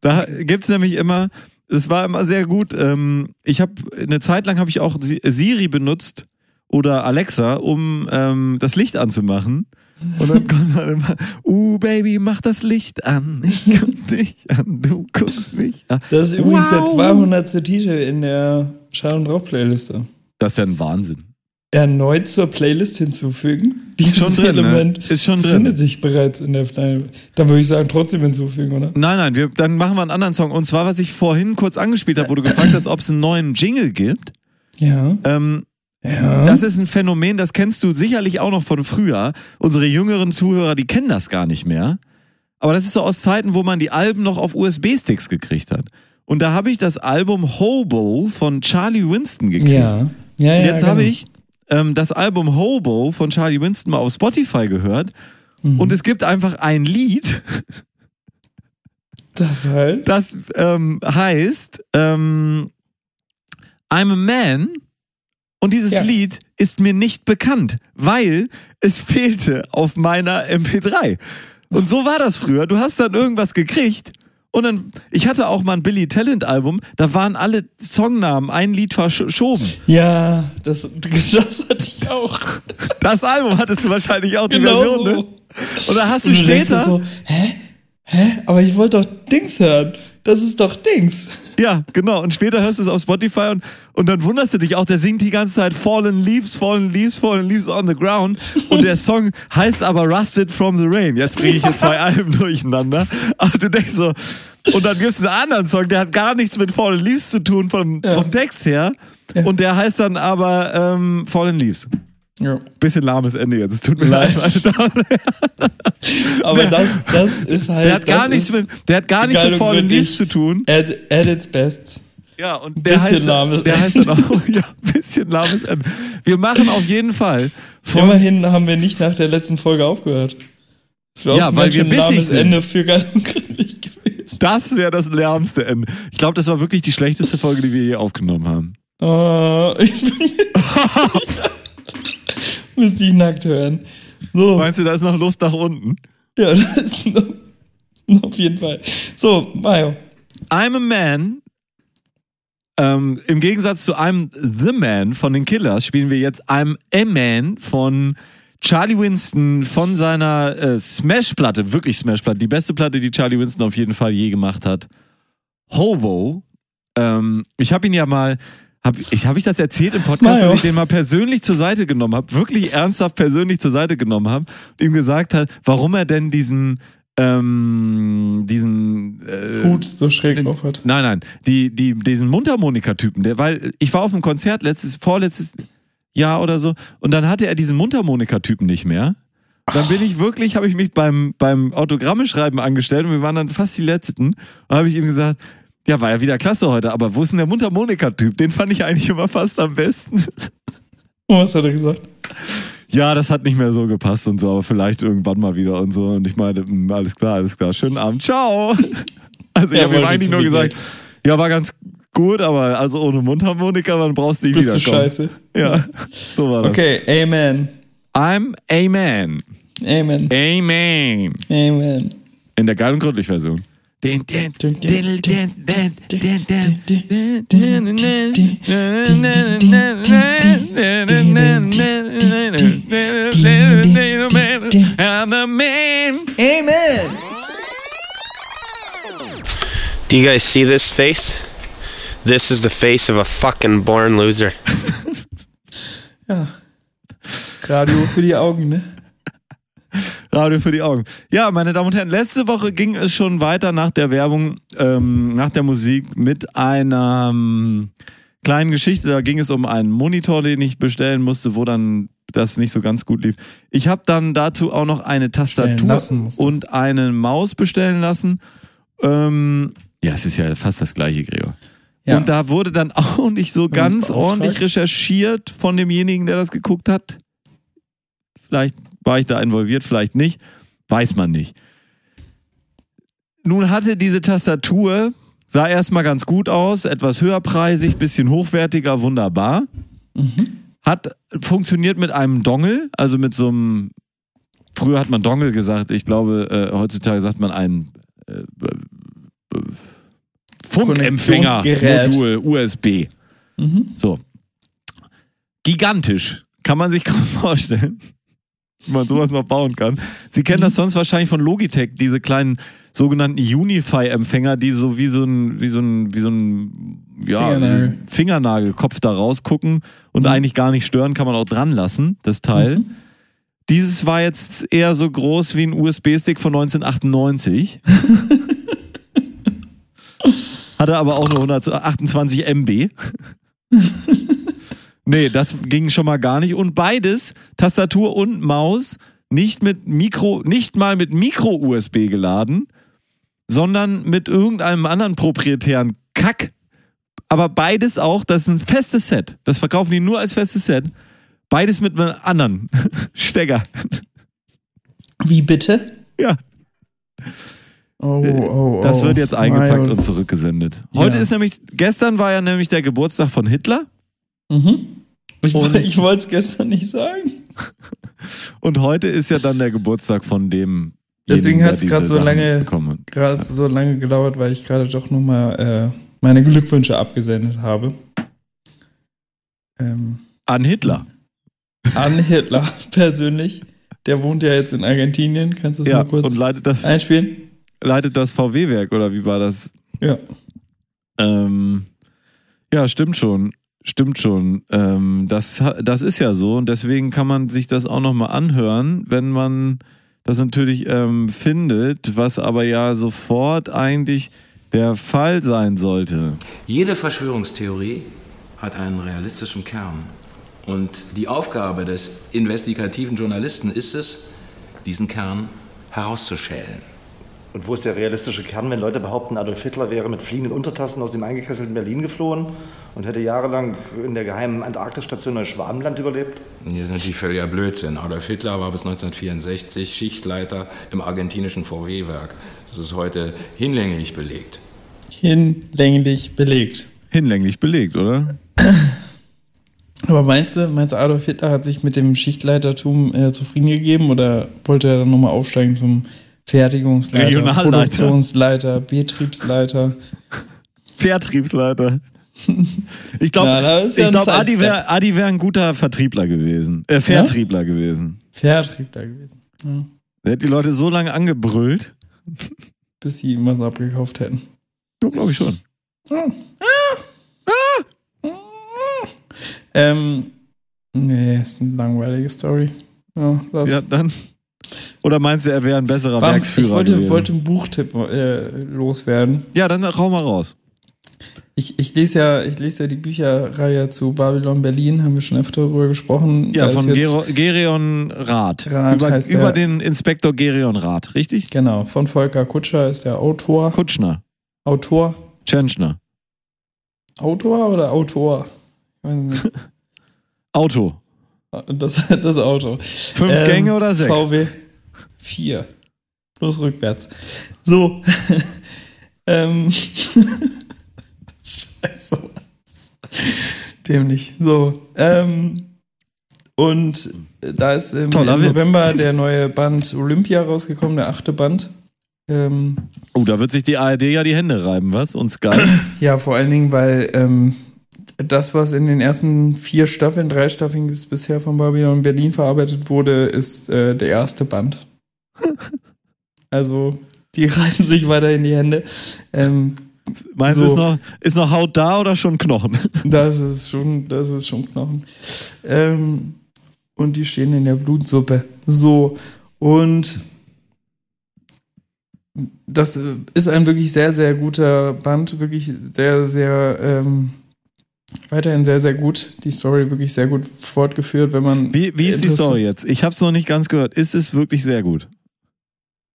Da gibt's nämlich immer, es war immer sehr gut. Ähm, ich habe eine Zeit lang habe ich auch Si- Siri benutzt oder Alexa, um ähm, das Licht anzumachen. Und dann kommt dann immer, uh Baby, mach das Licht an. Ich guck dich an, du guckst mich an. Das ist übrigens der Wow. 200. Titel in der Schall- und Rauch-Playliste. Das ist ja ein Wahnsinn. erneut zur Playlist hinzufügen? Dieses Schon drin, ne? Element Ist schon drin. findet sich bereits in der Playlist. Dann würde ich sagen, trotzdem hinzufügen, oder? Nein, nein, wir, dann machen wir einen anderen Song. Und zwar, was ich vorhin kurz angespielt habe, wo du gefragt hast, ob es einen neuen Jingle gibt. Ja. Ähm, Ja. Das ist ein Phänomen, das kennst du sicherlich auch noch von früher. Unsere jüngeren Zuhörer, die kennen das gar nicht mehr. Aber das ist so aus Zeiten, wo man die Alben noch auf USB-Sticks gekriegt hat. Und da habe ich das Album Hobo von Charlie Winston gekriegt. ja. Ja, ja, Und jetzt genau. habe ich ähm, das Album Hobo von Charlie Winston mal auf Spotify gehört. Mhm. Und es gibt einfach ein Lied, Das heißt. das ähm, heißt ähm, I'm a Man. Und dieses Ja. Lied ist mir nicht bekannt, weil es fehlte auf meiner MP3. Und so war das früher. Du hast dann irgendwas gekriegt. Und dann, ich hatte auch mal ein Billy Talent Album, da waren alle Songnamen ein Lied verschoben. Ja, das, das hatte ich auch. Das Album hattest du wahrscheinlich auch die Genau Version, so. ne? Und da hast du Und du später, so, hä? Hä? Aber ich wollte doch Dings hören. Das ist doch Dings. ja, genau, und später hörst du es auf Spotify und, und dann wunderst du dich auch, der singt die ganze Zeit Fallen Leaves, Fallen Leaves, Fallen Leaves on the Ground und der Song heißt aber Rusted from the Rain. Jetzt bringe ich hier zwei Alben durcheinander, aber du denkst so, und dann gibt es einen anderen Song, der hat gar nichts mit Fallen Leaves zu tun vom, Ja. vom Text her und der heißt dann aber ähm, Fallen Leaves. Ja. Bisschen lahmes Ende jetzt, es tut mir leid. Aber das, das ist halt. Der hat gar nichts mit, der hat gar nichts mit gründlich. Leaves zu tun. At, at its best. Ja, und der Bisschen heißt, lahmes der heißt dann auch, ja, bisschen lahmes Ende. Wir machen auf jeden Fall Immerhin haben wir nicht nach der letzten Folge aufgehört. Das wäre Ja, auch weil wir bissig lahmes sind. Ende für geil und gründlich gewesen. das wäre das lärmste Ende. Ich glaube, das war wirklich die schlechteste Folge, die wir je aufgenommen haben. Äh, ich bin. Müsste ich nackt hören. So, Meinst du, da ist noch Luft nach unten? ja, das ist noch, auf jeden Fall. So, Mario. I'm a Man. Ähm, Im Gegensatz zu I'm the Man von den Killers spielen wir jetzt I'm a Man von Charlie Winston von seiner äh, Smash-Platte, wirklich Smash-Platte, die beste Platte, die Charlie Winston auf jeden Fall je gemacht hat. Hobo. Ähm, ich habe ihn ja mal, hab, ich habe ich das erzählt im Podcast, Mario. dass ich den mal persönlich zur Seite genommen habe, wirklich ernsthaft persönlich zur Seite genommen habe und ihm gesagt hat, warum er denn diesen ähm, diesen äh, Hut so schräg drauf hat. Nein, nein, die, die, diesen Mundharmonika-Typen, der, weil ich war auf einem Konzert letztes, vorletztes Jahr oder so und dann hatte er diesen Mundharmonika-Typen nicht mehr. Dann bin ich wirklich, habe ich mich beim, beim Autogramme-Schreiben angestellt und wir waren dann fast die Letzten. Und habe ich ihm gesagt, ja, war ja wieder klasse heute, aber wo ist denn der Mundharmonika-Typ? Den fand ich eigentlich immer fast am besten. Und was hat er gesagt? Ja, das hat nicht mehr so gepasst und so, aber vielleicht irgendwann mal wieder und so. Und ich meine, mm, alles klar, alles klar, schönen Abend, ciao. Also ich Er habe ihm eigentlich nur gesagt, ja, war ganz gut, aber also ohne Mundharmonika, dann brauchst du nicht Bist du wiederkommen. scheiße? Ja, so war das. Okay, Amen. I'm a man. Amen. Amen. Amen. In der geilen Gründlich-Version. Den, I'm a man. Amen. Do you guys see this face? This is the face of a fucking born loser. Ja. Radio für die Augen, ne? Radio für die Augen. Ja, meine Damen und Herren, letzte Woche ging es schon weiter nach der Werbung, ähm, nach der Musik mit einer ähm, kleinen Geschichte. Da ging es um einen Monitor, den ich bestellen musste, wo dann das nicht so ganz gut lief. Ich habe dann dazu auch noch eine Tastatur und eine Maus bestellen lassen. Ähm, ja, es ist ja fast das gleiche, Gregor. Ja. Und da wurde dann auch nicht so ganz ordentlich recherchiert von demjenigen, der das geguckt hat. Vielleicht war ich da involviert, vielleicht nicht. Weiß man nicht. Nun hatte diese Tastatur, sah erstmal ganz gut aus, etwas höherpreisig, bisschen hochwertiger, wunderbar. Hat funktioniert mit einem Dongle, also mit so einem, früher hat man Dongle gesagt, ich glaube, äh, heutzutage sagt man ein äh, äh, Funkempfänger, Konnektionsgerät. Modul, USB. So. Gigantisch. Kann man sich kaum vorstellen. Wie man sowas noch bauen kann. Sie kennen das sonst wahrscheinlich von Logitech, diese kleinen sogenannten Unify-Empfänger, die so wie so ein, wie so ein, wie so ein ja, Fingernagel. Fingernagelkopf da rausgucken und eigentlich gar nicht stören, kann man auch dran lassen, das Teil. Dieses war jetzt eher so groß wie ein USB-Stick von 1998. Hatte aber auch nur 128 MB. nee, das ging schon mal gar nicht. Und beides, Tastatur und Maus, nicht mit Mikro, nicht mal mit Micro-USB geladen, sondern mit irgendeinem anderen proprietären Kack. Aber beides auch, das ist ein festes Set. Das verkaufen die nur als festes Set. Beides mit einem anderen Stecker. Wie bitte? Ja. Oh, oh, oh. Das wird jetzt eingepackt und zurückgesendet. Heute Ja. ist nämlich, gestern war ja nämlich der Geburtstag von Hitler Mhm. Ich, ich wollte es gestern nicht sagen. und heute ist ja dann der Geburtstag von dem. Deswegen hat's grad so lange-. Gerade so lange gedauert, weil ich gerade doch nochmal äh, meine Glückwünsche abgesendet habe. Ähm, An Hitler. an Hitler persönlich. Der wohnt ja jetzt in Argentinien. Kannst du das Ja, mal kurz und leitet das, einspielen? leitet das VW-Werk oder wie war das? Ja. Ähm, ja, stimmt schon. Stimmt schon. Ähm, das, das ist ja so und deswegen kann man sich das auch nochmal anhören, wenn man das natürlich ähm, findet, was aber ja sofort eigentlich der Fall sein sollte. Jede Verschwörungstheorie hat einen realistischen Kern. Und die Aufgabe des investigativen Journalisten ist es, diesen Kern herauszuschälen. Und wo ist der realistische Kern, wenn Leute behaupten, Adolf Hitler wäre mit fliegenden Untertassen aus dem eingekesselten Berlin geflohen und hätte jahrelang in der geheimen Antarktisstation Neuschwabenland überlebt? Hier ist natürlich völliger Blödsinn. Adolf Hitler war bis 1964 Schichtleiter im argentinischen VW-Werk. Das ist heute hinlänglich belegt. Hinlänglich belegt. Hinlänglich belegt, oder? Aber meinst du, meinst du, Adolf Hitler hat sich mit dem Schichtleitertum äh, zufrieden gegeben oder wollte er dann nochmal aufsteigen zum Fertigungsleiter. Produktionsleiter, Betriebsleiter? Vertriebsleiter. Ich glaube, Ja, ja glaub, Adi wäre Adi wär ein guter Vertriebler gewesen. Äh, Vertriebler gewesen. Vertriebler gewesen. Ja. Der hat die Leute so lange angebrüllt. Bis sie ihm was abgekauft hätten. Ja, glaube ich schon. Ähm, nee, ist eine langweilige Story. Ja, Ja, dann. Oder meinst du, er wäre ein besserer War- Werksführer ich wollte, gewesen? wollte einen Buchtipp äh, loswerden. ja, dann hau mal raus. Ich, ich, lese ja, ich lese ja die Bücherreihe zu Babylon Berlin, haben wir schon öfter darüber gesprochen. Ja, Da von Gero, Gerion Rath. Rath über über den Inspektor Gerion Rath, richtig? Genau, von Volker Kutscher ist der Autor. Kutschner. Autor? Tschentschner. Autor oder Autor? Auto. Das, das Auto. Fünf Ähm, Gänge oder sechs? VW 4. Plus rückwärts. So. ähm. Scheiße. Dämlich. So. Ähm. Und da ist im, Toller Witz. November der neue Band Olympia rausgekommen, der achte Band. Ähm, Oh, da wird sich die ARD ja die Hände reiben, was? Und Sky. ja, vor allen Dingen, weil ähm, das, was in den ersten vier Staffeln, drei Staffeln bis bisher von Babylon Berlin verarbeitet wurde, ist äh, der erste Band. also, die reiben sich weiter in die Hände. Ähm, Meinst du, So. ist, noch, ist noch Haut da oder schon Knochen? das ist schon, das ist schon Knochen. Ähm, und die stehen in der Blutsuppe. So. Und das äh, ist ein wirklich sehr, sehr guter Band. Wirklich sehr, sehr, ähm, weiterhin sehr, sehr gut. Die Story wirklich sehr gut fortgeführt, wenn man. Wie, wie ist die Story jetzt? Ich habe es noch nicht ganz gehört. Ist es wirklich sehr gut?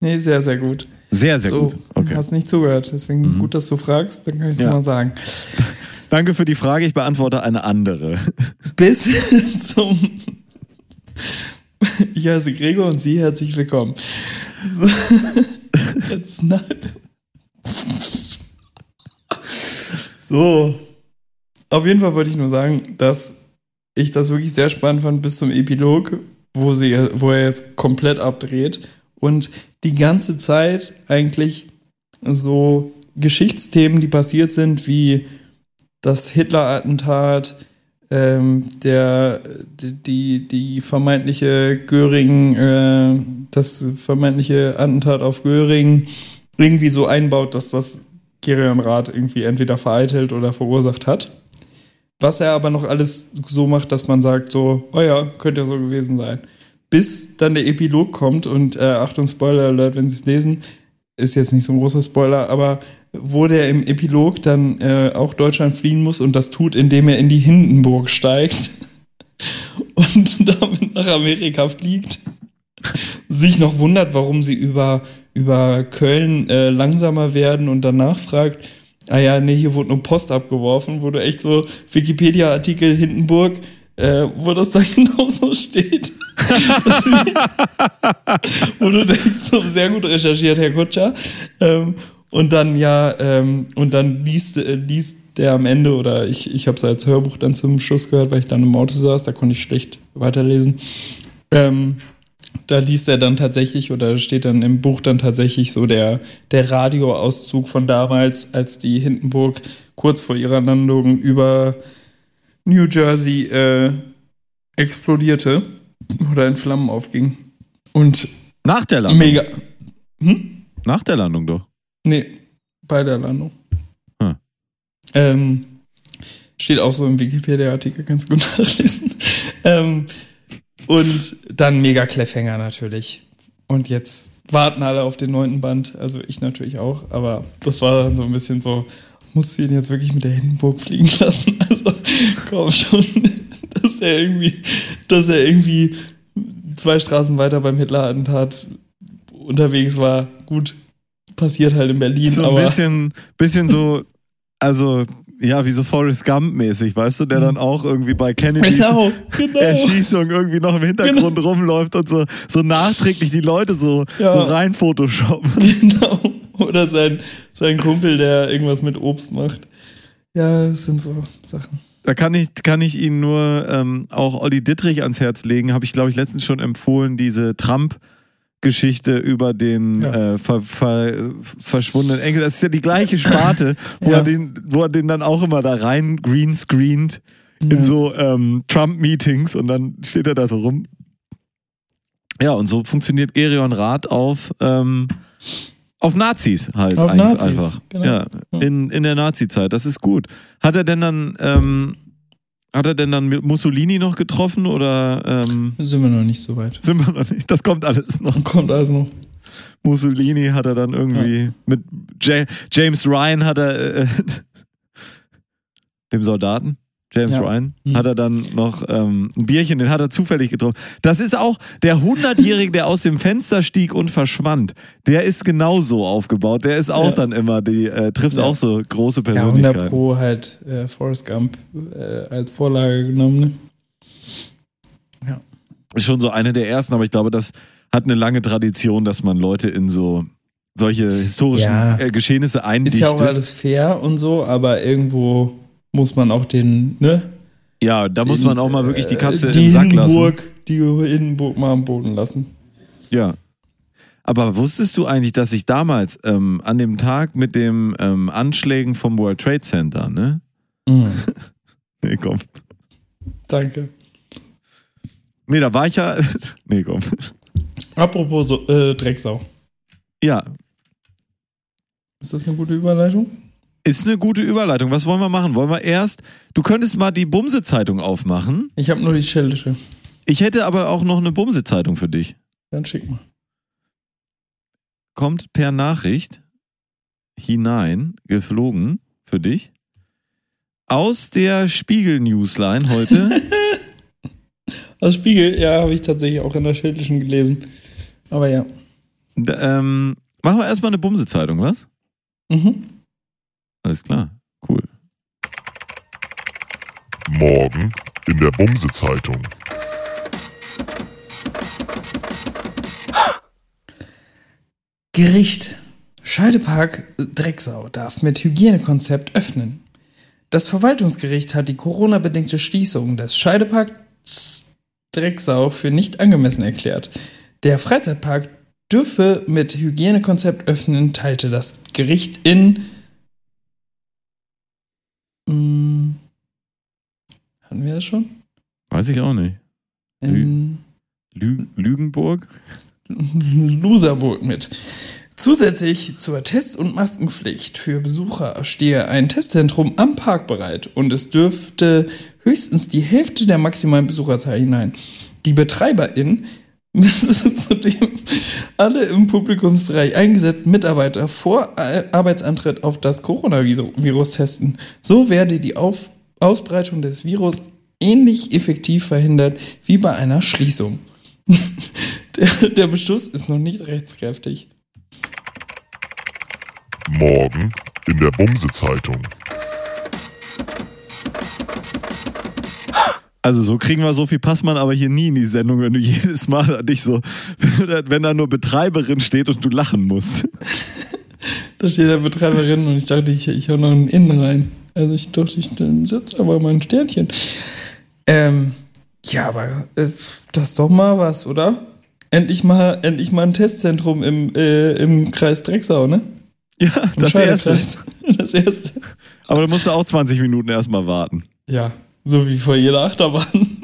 Nee, sehr, sehr gut. Sehr, sehr so, gut. Okay. Hast nicht zugehört. Deswegen Mhm. gut, dass du fragst. Dann kann ich es Ja. mal sagen. Danke für die Frage. Ich beantworte eine andere. bis zum. Ich heiße Gregor und Sie herzlich willkommen. So. Jetzt nein. So. Auf jeden Fall wollte ich nur sagen, dass ich das wirklich sehr spannend fand bis zum Epilog, wo, sie, wo er jetzt komplett abdreht und die ganze Zeit eigentlich so Geschichtsthemen, die passiert sind, wie das Hitler-Attentat, ähm, der, die, die vermeintliche Göring, äh, das vermeintliche Attentat auf Göring irgendwie so einbaut, dass das Gerion Rath irgendwie entweder vereitelt oder verursacht hat. Was er aber noch alles so macht, dass man sagt, so, oh ja, könnte ja so gewesen sein. Bis dann der Epilog kommt und äh, Achtung, Spoiler Alert, wenn Sie es lesen, ist jetzt nicht so ein großer Spoiler, aber wo der im Epilog dann äh, auch Deutschland fliehen muss und das tut, indem er in die Hindenburg steigt und damit nach Amerika fliegt, sich noch wundert, warum sie über, über Köln äh, langsamer werden und danach fragt, ah ja, nee, hier wurde nur Post abgeworfen, wo du echt so Wikipedia-Artikel Hindenburg, äh, wo das da genau so steht. wo du denkst, so sehr gut recherchiert, Herr Kutscher. Ähm, und dann ja, ähm, und dann liest, äh, liest der am Ende, oder ich, ich habe es als Hörbuch dann zum Schluss gehört, weil ich dann im Auto saß, da konnte ich schlecht weiterlesen. Ähm, da liest er dann tatsächlich oder steht dann im Buch dann tatsächlich so der, der Radioauszug von damals, als die Hindenburg kurz vor ihrer Landung über New Jersey äh, explodierte oder in Flammen aufging. Und Nach der Landung. mega. Hm? Nach der Landung doch. Nee, bei der Landung. Hm. Ähm, steht auch so im Wikipedia-Artikel, ganz gut nachlesen. ähm, und dann mega Cliffhanger natürlich. Und jetzt warten alle auf den neunten Band, also ich natürlich auch, aber das war dann so ein bisschen so, muss sie ihn jetzt wirklich mit der Hindenburg fliegen lassen? Also komm schon, dass er irgendwie, dass er irgendwie zwei Straßen weiter beim Hitler-Attentat unterwegs war. Gut, passiert halt in Berlin, So ein bisschen, bisschen so, also, ja, wie so Forrest Gump-mäßig, weißt du, der dann auch irgendwie bei Kennedys genau, genau. Erschießung irgendwie noch im Hintergrund rumläuft und so, so nachträglich die Leute so, Ja. so rein photoshoppen. Genau. Oder sein, sein Kumpel, der irgendwas mit Obst macht. Ja, das sind so Sachen. Da kann ich, kann ich Ihnen nur ähm, auch Olli Dittrich ans Herz legen. Habe ich, glaube ich, letztens schon empfohlen, diese Trump-Geschichte über den Ja. äh, ver, ver, verschwundenen Enkel. Das ist ja die gleiche Sparte, wo, Ja. er den, wo er den dann auch immer da rein greenscreent in Ja. so ähm, Trump-Meetings und dann steht er da so rum. Ja, und so funktioniert Gerion Rath auf, ähm, auf Nazis halt Auf ein- Nazis, einfach. genau. Ja, in, in der Nazi-Zeit. Das ist gut. Hat er denn dann, ähm, hat er denn dann mit Mussolini noch getroffen oder ähm, Sind wir noch nicht so weit. sind wir noch nicht? Das kommt alles noch. Kommt also noch. Mussolini hat er dann irgendwie mit Ja- James Ryan hat er äh, dem Soldaten James Ja. Ryan Mhm. hat er dann noch ähm, ein Bierchen, den hat er zufällig getroffen. Das ist auch der hundertjährige, der aus dem Fenster stieg und verschwand. Der ist genauso aufgebaut. Der ist auch Ja. dann immer die äh, trifft Ja. auch so große Ja, 100 Persönlichkeiten. Pro halt äh, Forrest Gump äh, als Vorlage genommen. Ne? ist schon so eine der ersten, aber ich glaube, das hat eine lange Tradition, dass man Leute in so solche historischen Ja. äh, Geschehnisse Ist eindichtet. ja auch alles fair und so, aber irgendwo muss man auch den, ne? Ja, da muss man auch mal wirklich die Katze die im Sack lassen. Hindenburg, die Hindenburg mal am Boden lassen. Ja. Aber wusstest du eigentlich, dass ich damals ähm, an dem Tag mit dem ähm, Anschlägen vom World Trade Center, ne? Mhm. Nee, komm. Danke. Nee, da war ich ja. Nee, komm. Apropos so, äh, Drecksau. Ja, Ist das eine gute Überleitung? Ist eine gute Überleitung. Was wollen wir machen? Wollen wir erst. Du könntest mal die Bumse-Zeitung aufmachen. Ich habe nur die Scheldische. Ich hätte aber auch noch eine Bumse-Zeitung für dich. Dann schick mal. Kommt per Nachricht hinein, geflogen für dich. Aus der Spiegel-Newsline heute. Das Spiegel, ja, habe ich tatsächlich auch in der Schildischen gelesen. Aber ja. D ähm, machen wir erstmal eine Bumse-Zeitung, was? Mhm. Alles klar. Cool. Morgen in der Bumse-Zeitung. Gericht. Scheidepark Drecksau darf mit Hygienekonzept öffnen. Das Verwaltungsgericht hat die Corona-bedingte Schließung des Scheideparks Drecksau für nicht angemessen erklärt. Der Freizeitpark dürfe mit Hygienekonzept öffnen, teilte das Gericht in. Mm, Hatten wir das schon? Weiß ich auch nicht. Ähm, Lü Lügenburg? Loserburg mit. Zusätzlich zur Test- und Maskenpflicht für Besucher stehe ein Testzentrum am Park bereit und es dürfte höchstens die Hälfte der maximalen Besucherzahl hinein. Die BetreiberInnen zudem alle im Publikumsbereich eingesetzten Mitarbeiter vor Arbeitsantritt auf das Coronavirus testen. So werde die auf Ausbreitung des Virus ähnlich effektiv verhindert wie bei einer Schließung. der, der Beschluss ist noch nicht rechtskräftig. Morgen in der Bumse-Zeitung. Also so kriegen wir so viel Passmann aber hier nie in die Sendung, wenn du jedes Mal dich so, wenn da, da nur Betreiberin steht und du lachen musst. Da steht der Betreiberin und ich dachte, ich, ich hau noch einen Innen rein. Also ich dachte, ich setze aber mal ein Sternchen. Ähm, ja, aber äh, das ist doch mal was, oder? Endlich mal, endlich mal ein Testzentrum im, äh, im Kreis Drecksau, ne? Ja, Im das erste. Das erste. Aber da musst du auch 20 Minuten erstmal warten. Ja, so wie vor jeder Achterbahn.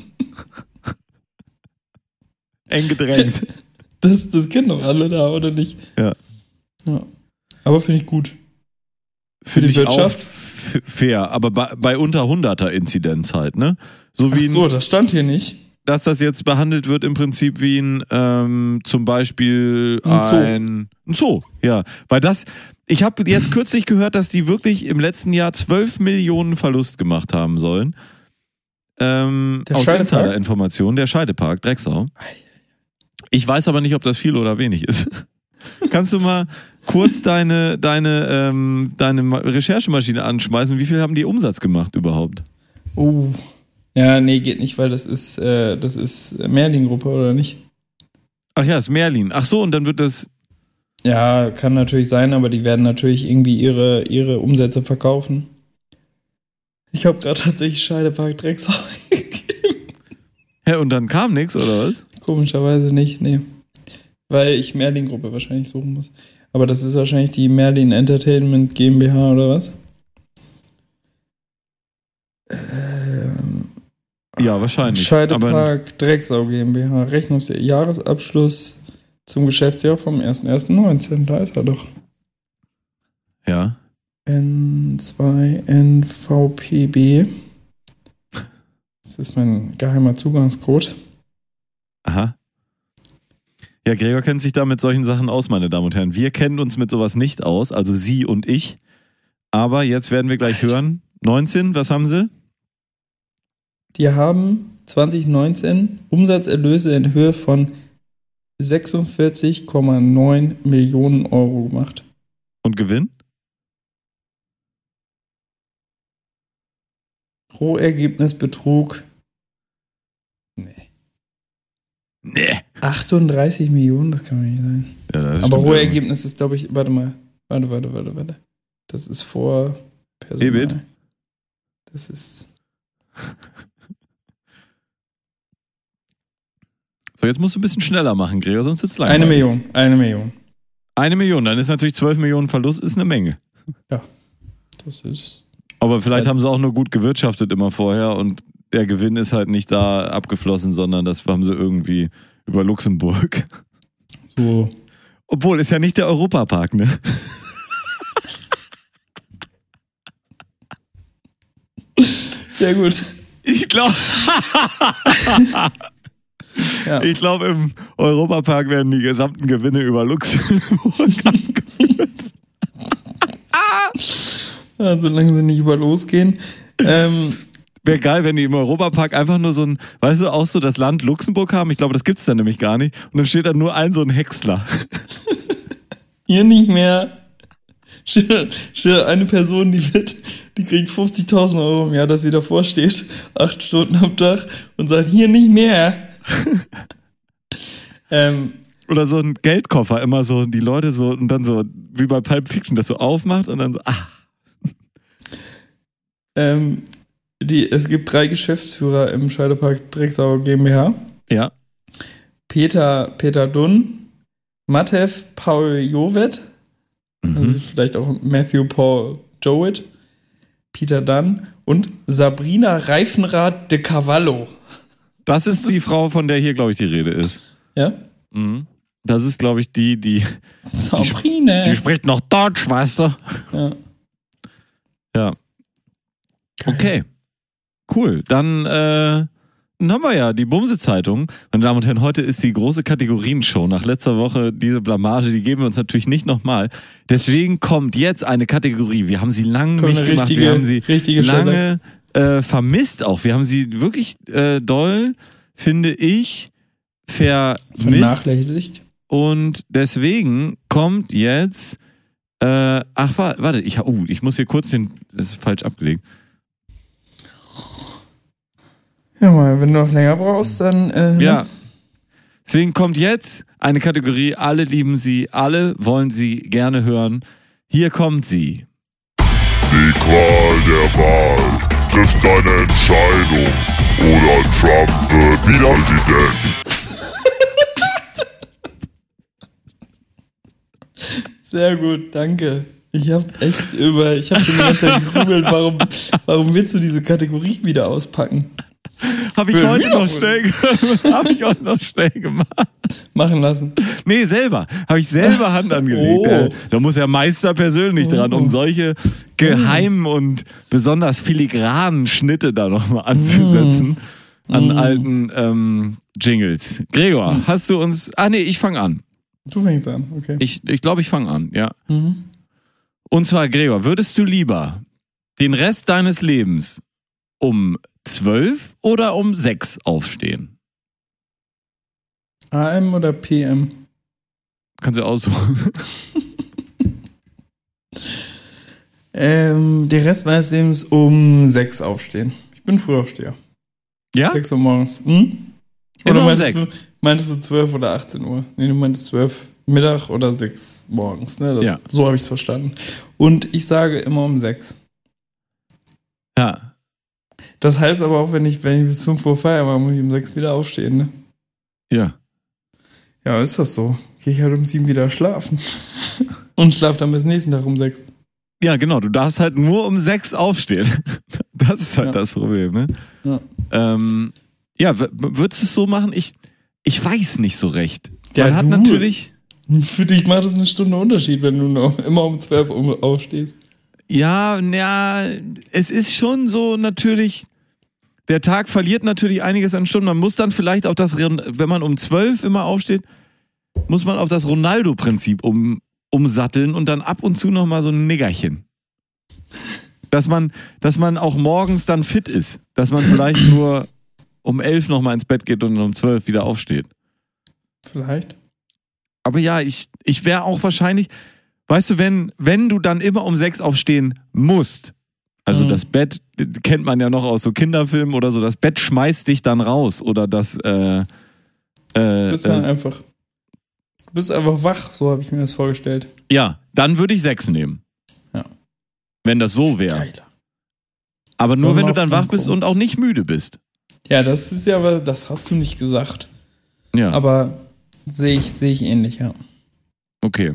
Eng gedrängt. Das, das kennen doch alle da, oder nicht? Ja. Ja. Aber finde ich gut. Für Finde die Wirtschaft? fair, aber bei, bei unter 100er Inzidenz halt, ne? So Ach wie, so, ein, das stand hier nicht. dass das jetzt behandelt wird im Prinzip wie ein, ähm, zum Beispiel Ein Zoo. ein, ein Zoo, ja. Weil das, ich habe jetzt kürzlich gehört, dass die wirklich im letzten Jahr 12 Millionen Verlust gemacht haben sollen. Ähm, Der aus Scheidepark? Insider-Informationen, der Scheidepark, Drecksau. Ich weiß aber nicht, ob das viel oder wenig ist. Kannst du mal kurz deine, deine, ähm, deine Ma- Recherchemaschine anschmeißen? Wie viel haben die Umsatz gemacht überhaupt? Oh. Ja, nee, geht nicht, weil das ist, äh, das ist Merlin-Gruppe, oder nicht? Ach ja, ist Merlin. Ach so, und dann wird das. Ja, kann natürlich sein, aber die werden natürlich irgendwie ihre, ihre Umsätze verkaufen. Ich habe gerade tatsächlich Scheidepark Drecksau. Hä, und dann kam nichts, oder was? Komischerweise nicht, nee. Weil ich Merlin-Gruppe wahrscheinlich suchen muss. Aber das ist wahrscheinlich die Merlin Entertainment GmbH oder was? Ähm, Ja, wahrscheinlich. Scheidepark Drecksau GmbH. Rechnungsjahr Jahresabschluss zum Geschäftsjahr vom 01.01.19. Da ist er doch. ja. N2NVPB. Das ist mein geheimer Zugangscode. Aha. Ja, Gregor kennt sich da mit solchen Sachen aus, meine Damen und Herren. Wir kennen uns mit sowas nicht aus, also Sie und ich. Aber jetzt werden wir gleich hören. 19, was haben Sie? Die haben 2019 Umsatzerlöse in Höhe von 46,9 Millionen Euro gemacht. Und Gewinn? Rohergebnis betrug nee, Nee. 38 Millionen, das kann doch nicht sein. Ja, Aber Rohergebnis ist, glaube ich, warte mal. Warte, warte, warte, warte. Das ist vor Personal. EBIT? Das ist. So, jetzt musst du ein bisschen schneller machen, Gregor, sonst wird's lang. Eine Million, eine Million. Eine Million, dann ist natürlich 12 Millionen Verlust, ist eine Menge. Das ist. Aber vielleicht haben sie auch nur gut gewirtschaftet immer vorher und der Gewinn ist halt nicht da abgeflossen, sondern das haben sie irgendwie über Luxemburg. So. Obwohl, ist ja nicht der Europapark, ne? Sehr gut. Ich glaube, Ja. ich glaube, im Europapark werden die gesamten Gewinne über Luxemburg Ja, solange sie nicht über losgehen. Ähm, Wäre geil, wenn die im Europapark einfach nur so ein, weißt du, auch so das Land Luxemburg haben. Ich glaube, das gibt's da nämlich gar nicht. Und dann steht da nur ein so ein Häcksler. hier nicht mehr. Steht, steht eine Person, die wird, die kriegt 50.000 Euro im Jahr, dass sie davor steht, acht Stunden am Tag und sagt, hier nicht mehr. ähm, Oder so ein Geldkoffer, immer so, die Leute so, und dann so, wie bei Pulp Fiction, das so aufmacht und dann so, ah, ähm, die, es gibt drei Geschäftsführer im Scheidepark Drecksau GmbH. ja. Peter, Peter Dunn, Matev Paul Jovet, Mhm. also vielleicht auch Matthew Paul Jowett, Peter Dunn und Sabrina Reifenrad de Cavallo. Das ist die Frau, von der hier, glaube ich, die Rede ist. Ja? Mhm. Das ist, glaube ich, die, die, Sabrina. die spricht noch Deutsch, weißt du? ja. Ja. Okay. Cool. Dann, äh, dann haben wir ja die Bumse-Zeitung. Meine Damen und Herren, heute ist die große Kategorienshow. Nach letzter Woche diese Blamage, die geben wir uns natürlich nicht nochmal. Deswegen kommt jetzt eine Kategorie. Wir haben sie lange nicht gemacht. richtige- wir haben sie lange äh, vermisst auch. Wir haben sie wirklich äh, doll, finde ich, vermisst. Und deswegen kommt jetzt. Äh, ach, wa- warte, ich, uh, ich muss hier kurz den. Das ist falsch abgelegt. Ja, mal, wenn du noch länger brauchst, dann. Äh, Ja. Deswegen kommt jetzt eine Kategorie. Alle lieben sie, alle wollen sie gerne hören. Hier kommt sie. Die Qual der Wahl trifft deine Entscheidung. Oder Trump wird wieder Präsident. Sehr gut, danke. Ich habe echt über, ich habe schon die ganze Zeit gegrübelt, warum, warum willst du diese Kategorie wieder auspacken? Habe ich Will heute noch schnell, hab ich heute noch schnell gemacht. Machen lassen. Nee, selber. Habe ich selber Hand angelegt. Oh. Da muss der Meister persönlich dran, um solche geheimen und besonders filigranen Schnitte da nochmal anzusetzen an alten ähm, Jingles. Gregor, hast du uns. Ah, nee, ich fange an. Du fängst an, okay. Ich glaube, ich, glaub, ich fange an, ja. Mhm. Und zwar, Gregor, würdest du lieber den Rest deines Lebens um 12 oder um 6 aufstehen? AM oder PM? Kannst du aussuchen. Ähm, den Rest meines Lebens um 6 aufstehen. Ich bin Frühaufsteher. Ja? 6 Uhr morgens. Hm? Immer um meintest 6. Du, meintest du 12 oder 18 Uhr? Nee, du meintest 12 Mittag oder 6 morgens. Ne? Das, Ja. So habe ich es verstanden. Und ich sage immer um 6. Ja. Das heißt aber auch, wenn ich, wenn ich bis 5 Uhr feiere, mache, muss ich um 6 wieder aufstehen. Ne? Ja. Ja, ist das so. Gehe ich halt um 7 wieder schlafen. Und schlafe dann bis nächsten Tag um 6. Ja, genau. Du darfst halt nur um 6 aufstehen. Das ist halt Ja. das Problem, ne? Ja. Ähm, ja, würdest du es so machen? Ich, ich weiß nicht so recht. Ja, Man hat du. natürlich. Für dich macht das eine Stunde Unterschied, wenn du noch immer um 12 Uhr aufstehst. Ja, ja, es ist schon so natürlich. Der Tag verliert natürlich einiges an Stunden. Man muss dann vielleicht auf das, wenn man um 12 immer aufsteht, muss man auf das Ronaldo-Prinzip um, umsatteln und dann ab und zu nochmal so ein Niggerchen. Dass man, dass man auch morgens dann fit ist. Dass man vielleicht nur um 11 nochmal ins Bett geht und um 12 wieder aufsteht. Vielleicht. Aber ja, ich, ich wäre auch wahrscheinlich, weißt du, wenn, wenn du dann immer um sechs aufstehen musst, also Mhm. das Bett kennt man ja noch aus so Kinderfilmen oder so, das Bett schmeißt dich dann raus oder das, äh, äh, Du bist dann das einfach. Du bist einfach wach, so habe ich mir das vorgestellt. ja, dann würde ich sechs nehmen. Ja. Wenn das so wäre. Aber nur wenn du dann wach bist und auch nicht müde bist. Ja, das ist ja, aber das hast du nicht gesagt. Ja, Aber sehe ich, sehe ich ähnlich, ja. okay.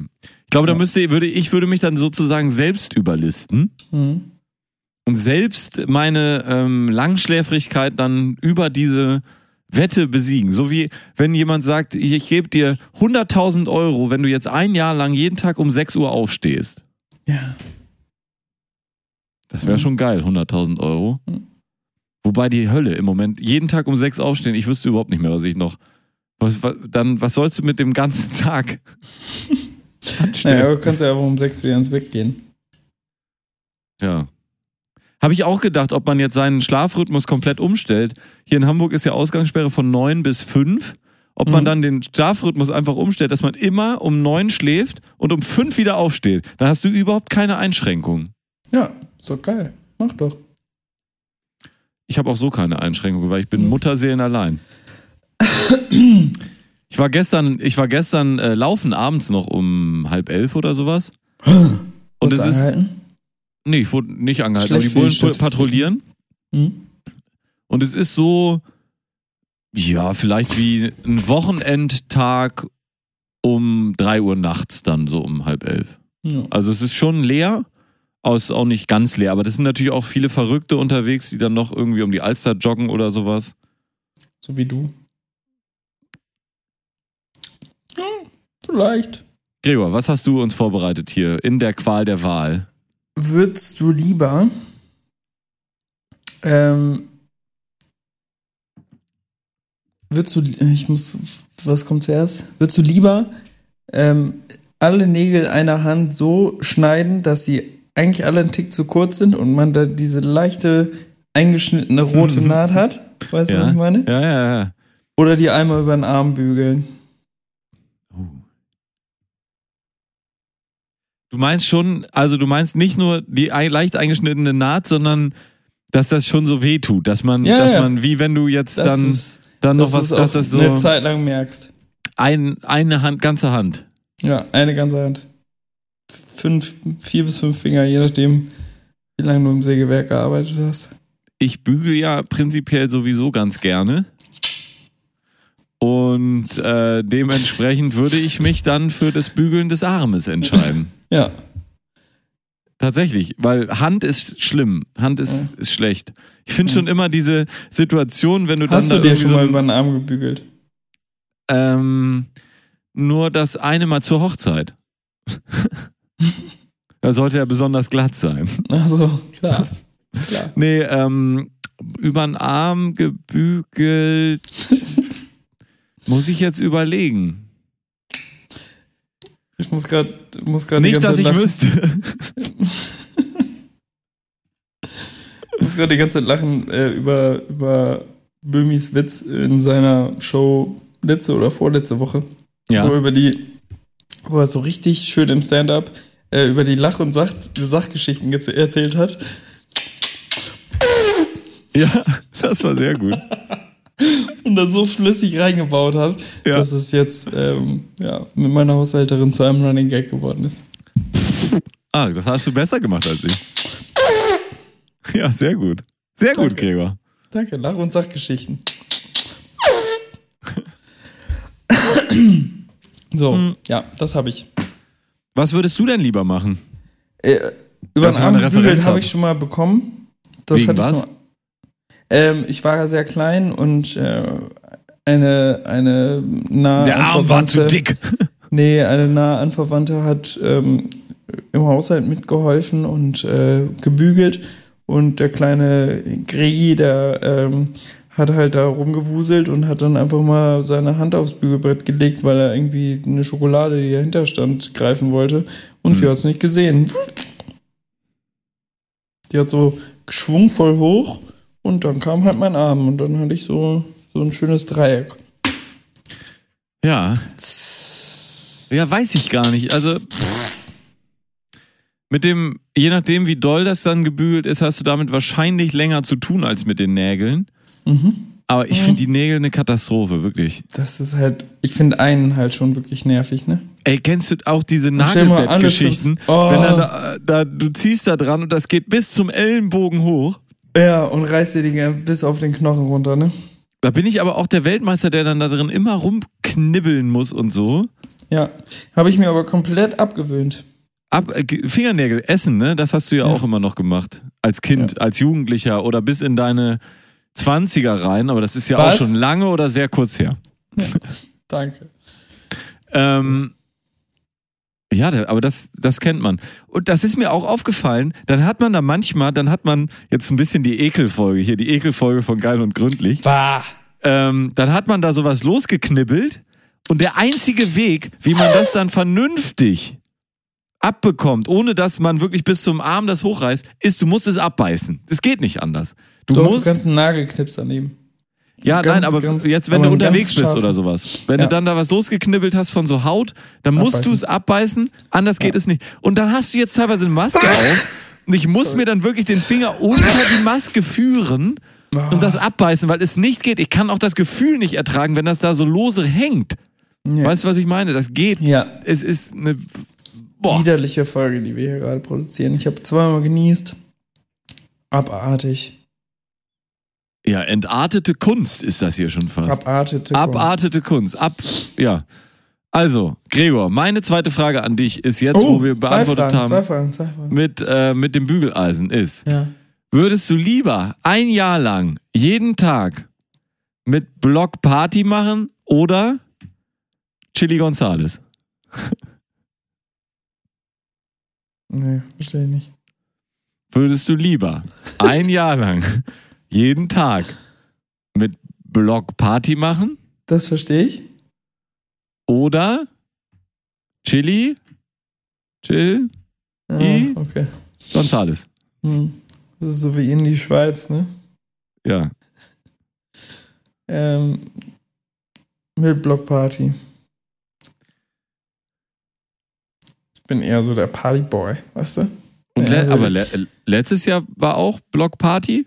Ich glaube, da müsste, würde, ich würde mich dann sozusagen selbst überlisten. Mhm. und selbst meine ähm, Langschläfrigkeit dann über diese Wette besiegen. So wie wenn jemand sagt, ich, ich gebe dir 100.000 Euro, wenn du jetzt ein Jahr lang jeden Tag um 6 Uhr aufstehst. Ja. Das wäre Mhm. schon geil, 100.000 Euro. Mhm. Wobei die Hölle im Moment, jeden Tag um 6 aufstehen, ich wüsste überhaupt nicht mehr, was ich noch. Was, was, dann, was sollst du mit dem ganzen Tag? Naja, du kannst ja einfach um sechs wieder ins Bett gehen. Ja. Habe ich auch gedacht, ob man jetzt seinen Schlafrhythmus komplett umstellt. Hier in Hamburg ist ja Ausgangssperre von 9 bis 5. Ob man Mhm. dann den Schlafrhythmus einfach umstellt, dass man immer um 9 schläft und um 5 wieder aufsteht. Dann hast du überhaupt keine Einschränkungen. Ja, ist doch geil. Mach doch. Ich habe auch so keine Einschränkungen, weil ich bin Mhm. Mutterseelen allein. Ich war gestern, ich war gestern äh, laufen abends noch um halb elf oder sowas. Und es ist. Nee, ich wurde nicht angehalten, aber die Bullen patrouillieren. Mhm. Und es ist so, ja, vielleicht wie ein Wochenendtag um 3 Uhr nachts, dann so um halb elf. Ja. Also es ist schon leer, aus auch nicht ganz leer. Aber das sind natürlich auch viele Verrückte unterwegs, die dann noch irgendwie um die Alster joggen oder sowas. So wie du. Ja, vielleicht. Gregor, was hast du uns vorbereitet hier in der Qual der Wahl? Würdest du lieber ähm, würdest du, ich muss, was kommt zuerst? Würdest du lieber ähm, alle Nägel einer Hand so schneiden, dass sie eigentlich alle einen Tick zu kurz sind und man da diese leichte eingeschnittene rote Naht hat? Weißt du, was ich meine? Ja, ja, ja. Oder die einmal über den Arm bügeln. Du meinst schon, also du meinst nicht nur die ei- leicht eingeschnittene Naht, sondern dass das schon so weh tut, dass man, Ja, dass ja. man, wie wenn du jetzt Dass dann, du's- dann noch was, dass das so eine Zeit lang merkst. ein, eine Hand, ganze Hand. Ja, eine ganze Hand. Fünf, vier bis fünf Finger, je nachdem, wie lange du im Sägewerk gearbeitet hast. Ich bügel ja prinzipiell sowieso ganz gerne. Und äh, dementsprechend würde ich mich dann für das Bügeln des Armes entscheiden. Ja, Tatsächlich, weil Hand ist schlimm. Hand ist, ist schlecht. Ich finde schon immer diese Situation, wenn du dann hast da du dir schon so mal über den Arm gebügelt? Ähm, nur das eine Mal zur Hochzeit. da sollte er besonders glatt sein. Also, klar. klar. Nee, ähm, über den Arm gebügelt. muss ich jetzt überlegen. Ich muss gerade muss grad die Nicht, dass ganze ich Zeit lachen. wüsste. Ich muss gerade die ganze Zeit lachen äh, über, über Böhmis Witz in seiner Show letzte oder vorletzte Woche. Wo, er Ja. über die, wo er so richtig schön im Stand-up äh, über die Lach- und Sach Sachgeschichten erzählt hat. ja, das war sehr gut. und da so flüssig reingebaut hat, Ja. dass es jetzt ähm, ja, mit meiner Haushälterin zu einem Running Gag geworden ist. Ah, das hast du besser gemacht als ich. Ja, sehr gut. Sehr gut, Danke. Gregor. Danke, Lach- und Sachgeschichten. so, Hm. ja, das habe ich. Was würdest du denn lieber machen? Äh, über den Arm Referenz habe ich schon mal bekommen. Das Wegen was? Ich, nur, ähm, ich war ja sehr klein und äh, eine, eine nah Der Arm war zu dick. Nee, eine nahe Anverwandte hat ähm, im Haushalt mitgeholfen und äh, gebügelt. Und der kleine Gregi, der ähm, hat halt da rumgewuselt und hat dann einfach mal seine Hand aufs Bügelbrett gelegt, weil er irgendwie eine Schokolade, die dahinter stand, greifen wollte. Und sie hat es nicht gesehen. Die hat so schwungvoll hoch und dann kam halt mein Arm und dann hatte ich so, so ein schönes Dreieck. Ja. Ja, weiß ich gar nicht. Also mit dem, je nachdem, wie doll das dann gebügelt ist, hast du damit wahrscheinlich länger zu tun als mit den Nägeln. Aber ich finde die Nägel eine Katastrophe, wirklich. Das ist halt, ich finde einen halt schon wirklich nervig, ne? Ey, kennst du auch diese Nagelbettgeschichten? Oh. Wenn dann da, da, du ziehst da dran und das geht bis zum Ellenbogen hoch. Ja, und reißt dir die bis auf den Knochen runter, ne? Da bin ich aber auch der Weltmeister, der dann da drin immer rumknibbeln muss und so. Ja, habe ich mir aber komplett abgewöhnt. Ab, äh, Ge- Fingernägel essen, ne? Das hast du ja, Ja. auch immer noch gemacht. Als Kind, als Jugendlicher oder bis in deine 20er rein. Aber das ist ja auch Was? schon lange oder sehr kurz her. Danke. Ähm, ja, aber das, das kennt man. Und das ist mir auch aufgefallen. Dann hat man da manchmal, dann hat man jetzt ein bisschen die Ekelfolge hier, die Ekelfolge von Geil und Gründlich. Bah. Ähm, dann hat man da sowas losgeknibbelt und der einzige Weg, wie man das dann vernünftig abbekommt, ohne dass man wirklich bis zum Arm das hochreißt, ist, du musst es abbeißen. Das geht nicht anders. Du Doch, musst, du kannst einen Nagelknips daneben. Ja, ganz, nein, aber ganz- jetzt, wenn aber du unterwegs bist oder sowas, wenn Ja. du dann da was losgeknibbelt hast von so Haut, dann musst du es abbeißen, anders geht es nicht. Und dann hast du jetzt teilweise eine Maske auf und ich muss mir dann wirklich den Finger unter die Maske führen und das abbeißen, weil es nicht geht. Ich kann auch das Gefühl nicht ertragen, wenn das da so lose hängt. Ja. Weißt du, was ich meine? Das geht. Ja. Es ist eine. Boah. Widerliche Folge, die wir hier gerade produzieren. Ich habe zweimal genießt. Abartig. Ja, entartete Kunst ist das hier schon fast. Abartete. Kunst. Abartete Kunst. Ab. Ja. Also, Gregor, meine zweite Frage an dich ist jetzt, wo wir Oh, zwei beantwortet Fragen, Zwei haben Fragen, zwei Fragen. mit, äh, mit dem Bügeleisen ist, Ja. würdest du lieber ein Jahr lang jeden Tag mit Block Party machen oder Chili Gonzales? Nee, verstehe ich nicht. Würdest du lieber ein Jahr lang jeden Tag mit Block Party machen Das verstehe ich. oder Chili, Chill Ah, I? okay. Gonzales? Hm. Das ist so wie in die Schweiz, ne? Ja. Ähm, mit Blockparty. Ich bin eher so der Partyboy, weißt du? Und le also aber le letztes Jahr war auch Block Party.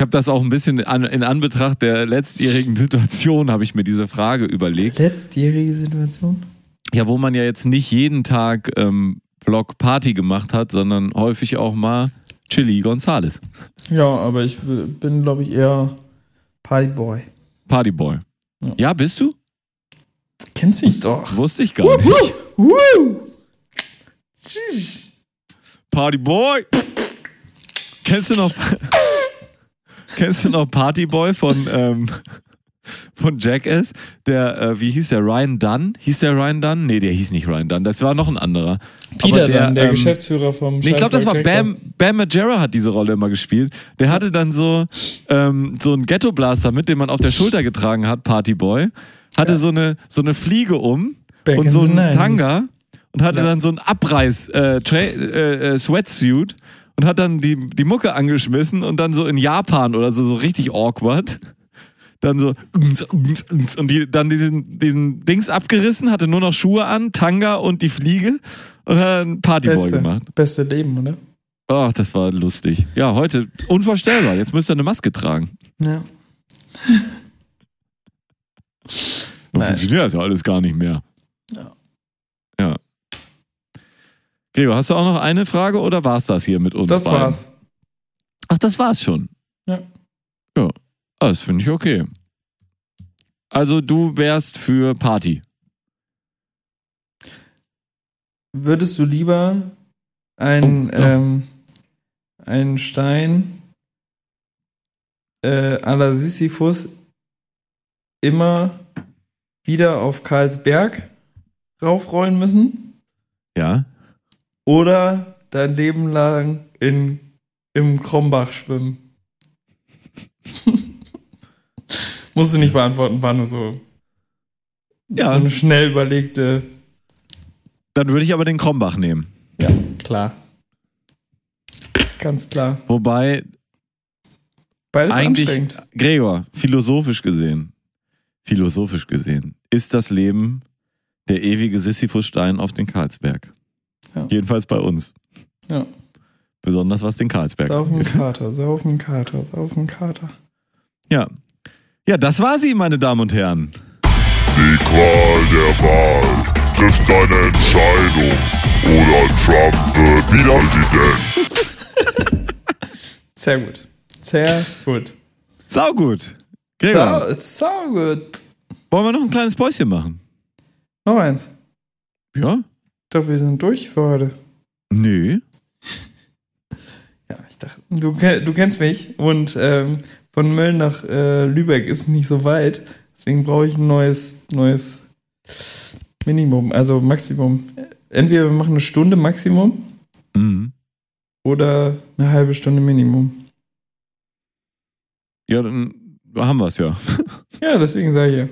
Ich habe das auch ein bisschen an, in Anbetracht der letztjährigen Situation habe ich mir diese Frage überlegt. Letztjährige Situation? Ja, wo man ja jetzt nicht jeden Tag ähm, Block Party gemacht hat, sondern häufig auch mal Chili Gonzales. Ja, aber ich bin, glaube ich, eher Partyboy. Partyboy. Ja. Ja, bist du? Kennst mich doch. Wusste ich gar nicht. Woo! Tschüss. Partyboy! Kennst du noch Kennst du noch Partyboy von ähm, von Jackass? Der äh, wie hieß der Ryan Dunn? Hieß der Ryan Dunn? Nee, der hieß nicht Ryan Dunn. Das war noch ein anderer. Peter Aber dann, der ähm, Geschäftsführer vom Nee, ich glaube, das war Bam, Bam Majera hat diese Rolle immer gespielt. Der hatte dann so, ähm, so einen Ghetto-Blaster mit, den man auf der Schulter getragen hat, Partyboy. Hatte so, eine, so eine Fliege um Back und so einen 90s. Tanga und hatte Ja. dann so einen Abreiß äh, äh, äh, Sweatsuit und hat dann die, die Mucke angeschmissen und dann so in Japan oder so, so richtig awkward. Dann so und die, dann diesen, diesen Dings abgerissen, hatte nur noch Schuhe an, Tanga und die Fliege und hat dann Partyboy Beste, gemacht. beste Leben, oder? Ach, das war lustig. Ja, heute unvorstellbar. Jetzt müsst ihr eine Maske tragen. Ja. Dann funktioniert das ja alles gar nicht mehr. Ja. Gregor, hast du auch noch eine Frage oder war's das hier mit uns Das beiden? war's. Ach, das war's schon. Ja. Ja, ah, das finde ich okay. Also du wärst für Party. Würdest du lieber ein, Oh, ja. ähm, einen Stein äh, à la Sisyphus immer wieder auf Karlsberg raufrollen müssen Ja. Oder dein Leben lang in, im Krombach schwimmen? Musst du nicht beantworten, war nur so, Ja. so eine schnell überlegte. Dann würde ich aber den Krombach nehmen. Ja, klar. Ganz klar. Wobei Beides eigentlich. Gregor, philosophisch gesehen, philosophisch gesehen, ist das Leben der ewige Sisyphusstein auf den Karlsberg. Ja. Jedenfalls bei uns. Ja. Besonders was den Karlsberg Saufen angeht. Kater, saufen Kater, saufen Kater. Ja. Ja, das war sie, meine Damen und Herren. Die Qual der Wahl trifft deine Entscheidung. Oder Trump wird Wiederpräsident. Sehr gut. Sehr gut. Saugut. Gregor, So, so gut. wollen wir noch ein kleines Päuschen machen? Noch eins. Ja? Ich dachte, wir sind durch für heute. Nö. Ja, ich dachte, du, du kennst mich und ähm, von Mölln nach äh, Lübeck ist nicht so weit. Deswegen brauche ich ein neues, neues Minimum, also Maximum. Entweder wir machen eine Stunde Maximum Mhm. oder eine halbe Stunde Minimum. Ja, dann haben wir es ja. Ja, deswegen sage ich ja.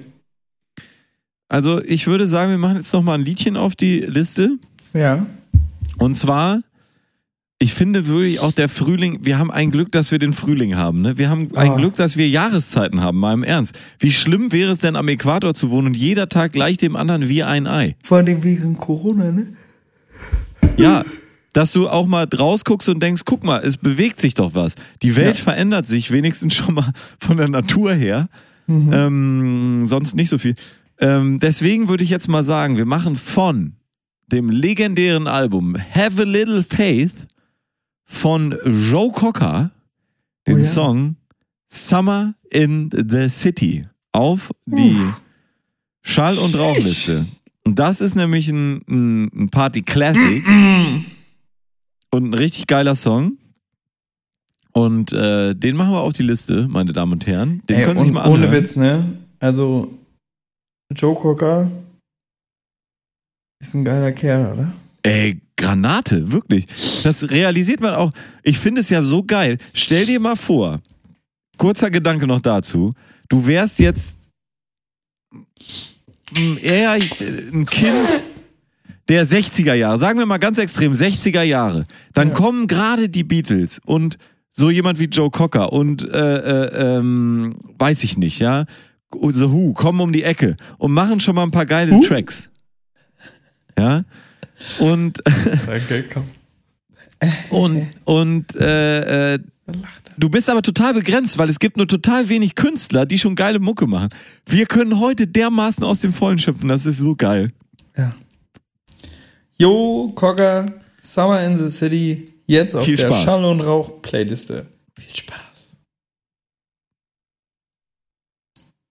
Also, ich würde sagen, wir machen jetzt noch mal ein Liedchen auf die Liste. Ja. Und zwar, ich finde wirklich auch der Frühling, wir haben ein Glück, dass wir den Frühling haben. Ne? Wir haben ein Ah. Glück, dass wir Jahreszeiten haben, mal im Ernst. Wie schlimm wäre es denn, am Äquator zu wohnen und jeder Tag gleich dem anderen wie ein Ei? Vor allem wegen Corona, ne? Ja, dass du auch mal rausguckst und denkst, guck mal, es bewegt sich doch was. Die Welt Ja. verändert sich wenigstens schon mal von der Natur her. Mhm. Ähm, sonst nicht so viel. Ähm, deswegen würde ich jetzt mal sagen, wir machen von dem legendären Album Have a Little Faith von Joe Cocker den Oh ja. Song Summer in the City auf die Schall- und Rauchliste. Und das ist nämlich ein, ein, Party-Classic und ein richtig geiler Song. Und äh, den machen wir auf die Liste, meine Damen und Herren. Den Ey, können Sie sich mal anhören. ohne Witz, ne? Also, Joe Cocker ist ein geiler Kerl, oder? Ey, Granate, wirklich. Das realisiert man auch. Ich finde es ja so geil. Stell dir mal vor, kurzer Gedanke noch dazu. Du wärst jetzt eher ein Kind der 60er Jahre. Sagen wir mal ganz extrem, 60er Jahre. Dann kommen gerade die Beatles und so jemand wie Joe Cocker und äh, äh, ähm, weiß ich nicht, ja. The Who kommen um die Ecke und machen schon mal ein paar geile Tracks. Ja. Und Danke, komm. und, und äh, äh, du bist aber total begrenzt, weil es gibt nur total wenig Künstler, die schon geile Mucke machen. Wir können heute dermaßen aus dem Vollen schöpfen, das ist so geil. Ja. Jo, Cocker, Summer in the City, jetzt auf Viel der Spaß. Schall- und Rauch-Playliste. Viel Spaß.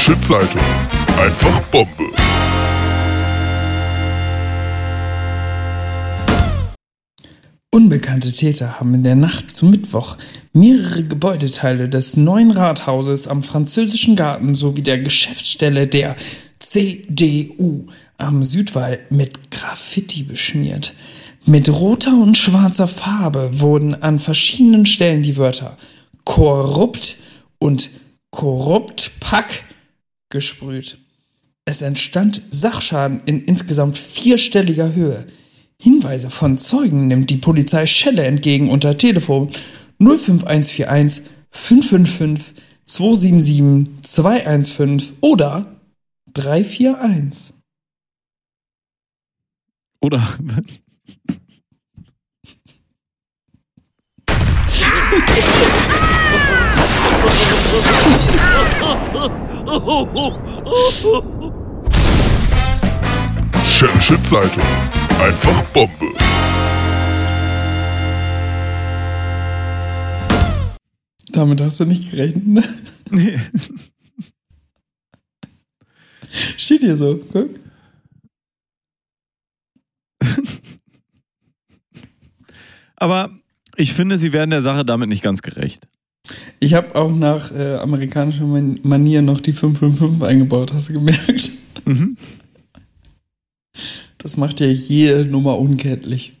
Shit Zeitung. Einfach Bombe. Unbekannte Täter haben in der Nacht zu Mittwoch mehrere Gebäudeteile des neuen Rathauses am französischen Garten sowie der Geschäftsstelle der CDU am Südwall mit Graffiti beschmiert. Mit roter und schwarzer Farbe wurden an verschiedenen Stellen die Wörter korrupt und Korruptpack gesprüht. Es entstand Sachschaden in insgesamt vierstelliger Höhe. Hinweise von Zeugen nimmt die Polizei Schelle entgegen unter Telefon 05141 555 277 215 oder 341. Oder Shit Zeitung. Einfach Bombe. Damit hast du nicht gerechnet, ne? Nee. Steht hier so, guck. Aber ich finde, sie werden der Sache damit nicht ganz gerecht. Ich habe auch nach äh, amerikanischer Man Manier noch die 555 eingebaut, hast du gemerkt? Mhm. Das macht ja jede Nummer unkenntlich.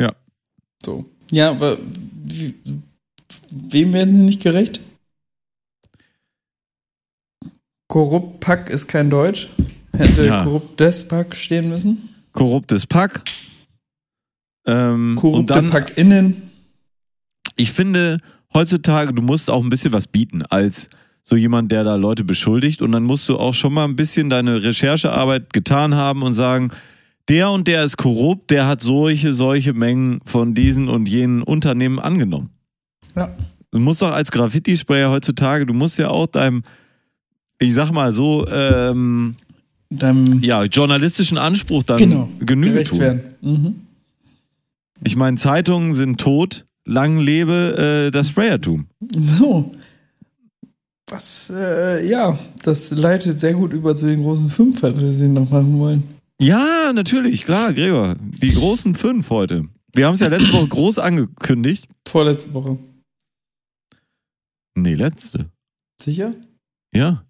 Ja. So. Ja, aber wie, wem werden sie nicht gerecht? Korrupt Pack ist kein Deutsch. Hätte Ja. korrupt des Pack stehen müssen. Korruptes Pack. Ähm, und Korrupte dann, Pack innen. ich finde, heutzutage, du musst auch ein bisschen was bieten als so jemand, der da Leute beschuldigt. Und dann musst du auch schon mal ein bisschen deine Recherchearbeit getan haben und sagen, der und der ist korrupt, der hat solche, solche Mengen von diesen und jenen Unternehmen angenommen. Ja. Du musst doch als Graffiti-Sprayer heutzutage, du musst ja auch deinem, ich sag mal so, ähm, Deinem ja, journalistischen Anspruch dann genau, Genüge tun. werden. Mhm. Ich meine, Zeitungen sind tot, lang lebe äh, das Sprayertum. So. Was, äh, ja, das leitet sehr gut über zu den großen fünf, falls wir sie noch machen wollen. Ja, natürlich, klar, Gregor. Die großen fünf heute. Wir haben es ja letzte Woche groß angekündigt. Vorletzte Woche. Nee, letzte. Sicher? Ja.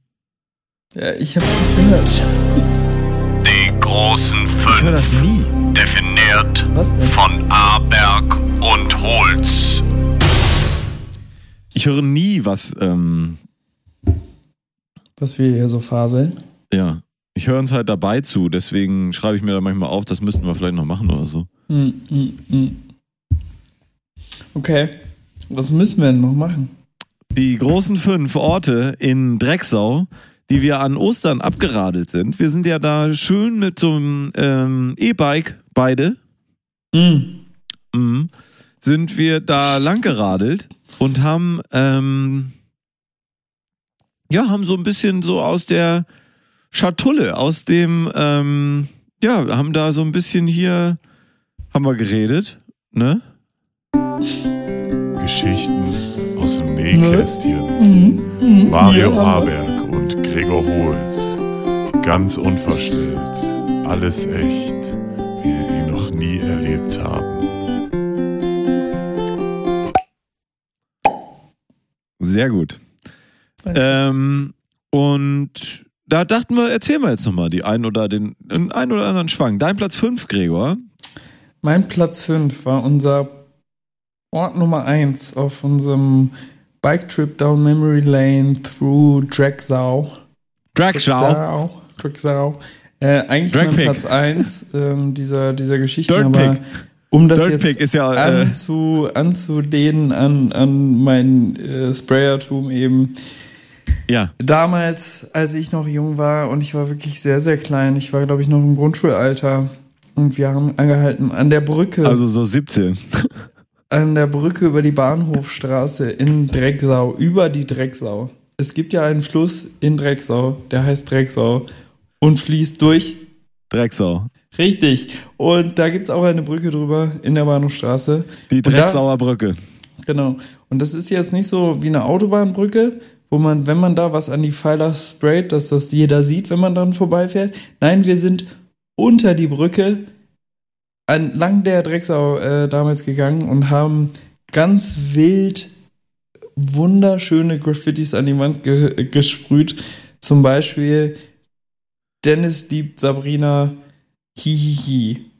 Ja, ich habe gehört. Die großen Ich höre fünf, das nie. definiert Was denn? von Aberg und Holz. Ich höre nie was, ähm, Was wir hier so faseln. ja. Ich höre uns halt dabei zu, deswegen schreibe ich mir da manchmal auf, das müssten wir vielleicht noch machen oder so. Hm, hm, hm. Okay. Was müssen wir denn noch machen? Die großen fünf Orte in Drecksau, die wir an Ostern abgeradelt sind. Wir sind ja da schön mit so einem ähm, E-Bike, beide, Mhm. mhm, sind wir da lang geradelt und haben, ähm, ja, haben so ein bisschen so aus der Schatulle, aus dem, ähm, ja, haben da so ein bisschen hier, haben wir geredet, ne? Geschichten aus dem Nähkästchen. Mario Hier haben wir- Haberg und Gregor Holz. Ganz unverstellt. Alles echt, wie sie sie noch nie erlebt haben. Sehr gut. Ähm, und da dachten wir, erzählen wir jetzt nochmal die ein oder den, den einen oder anderen Schwang. Dein Platz 5, Gregor. Mein Platz 5 war unser Ort Nummer 1 auf unserem Bike Trip down Memory Lane through Drecksau. Dragschau. Drecksau. Äh, eigentlich Drag. Platz 1 ähm, dieser, dieser Geschichte, Dirt aber Pick. um das Dirt jetzt Pick ist ja, äh, anzu, anzulehnen an, an mein äh, Sprayertum eben. Ja. Damals, als ich noch jung war und ich war wirklich sehr, sehr klein, ich war, glaube ich, noch im Grundschulalter und wir haben angehalten an der Brücke, Also so 17. an der Brücke über die Bahnhofstraße in Drecksau, über die Drecksau. Es gibt ja einen Fluss in Drecksau, der heißt Drecksau und fließt durch. Drecksau. Richtig. Und da gibt es auch eine Brücke drüber in der Bahnhofstraße. Die Drecksauer Brücke. Genau. Und das ist jetzt nicht so wie eine Autobahnbrücke, wo man, wenn man da was an die Pfeiler sprayt, dass das jeder sieht, wenn man dran vorbeifährt. Nein, wir sind unter die Brücke entlang der Drecksau äh, damals gegangen und haben ganz wild wunderschöne Graffitis an die Wand ge gesprüht. Zum Beispiel Dennis liebt Sabrina Hihihi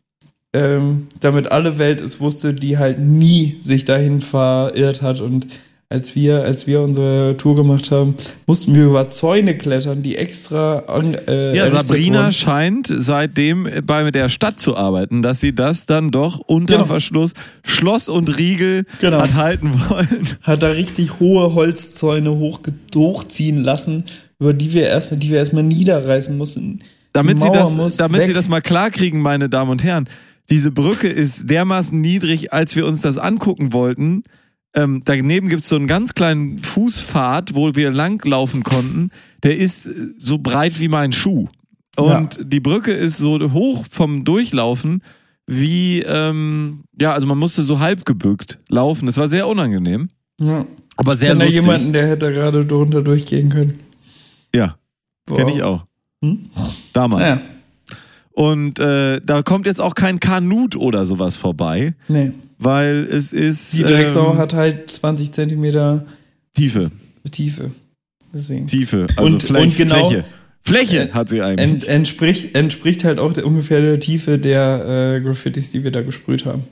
ähm, damit alle Welt es wusste, die halt nie sich dahin verirrt hat. Und als wir, als wir unsere Tour gemacht haben, mussten wir über Zäune klettern, die extra an, äh, Ja, Sabrina wurden. scheint seitdem bei der Stadt zu arbeiten, dass sie das dann doch unter Genau. Verschluss, Schloss und Riegel Genau. hat halten wollen. hat da richtig hohe Holzzäune hochge hochziehen lassen, über die wir erstmal, die wir erstmal niederreißen mussten. Damit, sie das, damit weg. sie das mal klar kriegen, meine Damen und Herren. Diese Brücke ist dermaßen niedrig, als wir uns das angucken wollten. Ähm, daneben gibt es so einen ganz kleinen Fußpfad, wo wir langlaufen konnten. Der ist äh, so breit wie mein Schuh. Und die Brücke ist so hoch vom Durchlaufen wie, ähm, ja, also man musste so halb gebückt laufen. Das war sehr unangenehm. Ja. Aber Ich sehr kenne da lustig. jemanden, der hätte gerade drunter durchgehen können. Ja, kenne ich auch. Damals. Naja, Und äh, da kommt jetzt auch kein Kanut oder sowas vorbei, nee. weil es ist Die Drecksau ähm, hat halt 20 Zentimeter Tiefe, Tiefe. Deswegen. Tiefe, also Und- Fläche, und genau- Fläche. Fläche Äh, hat sie eigentlich. Ent, entspricht, entspricht halt auch der, ungefähr der Tiefe der äh, Graffitis, die wir da gesprüht haben.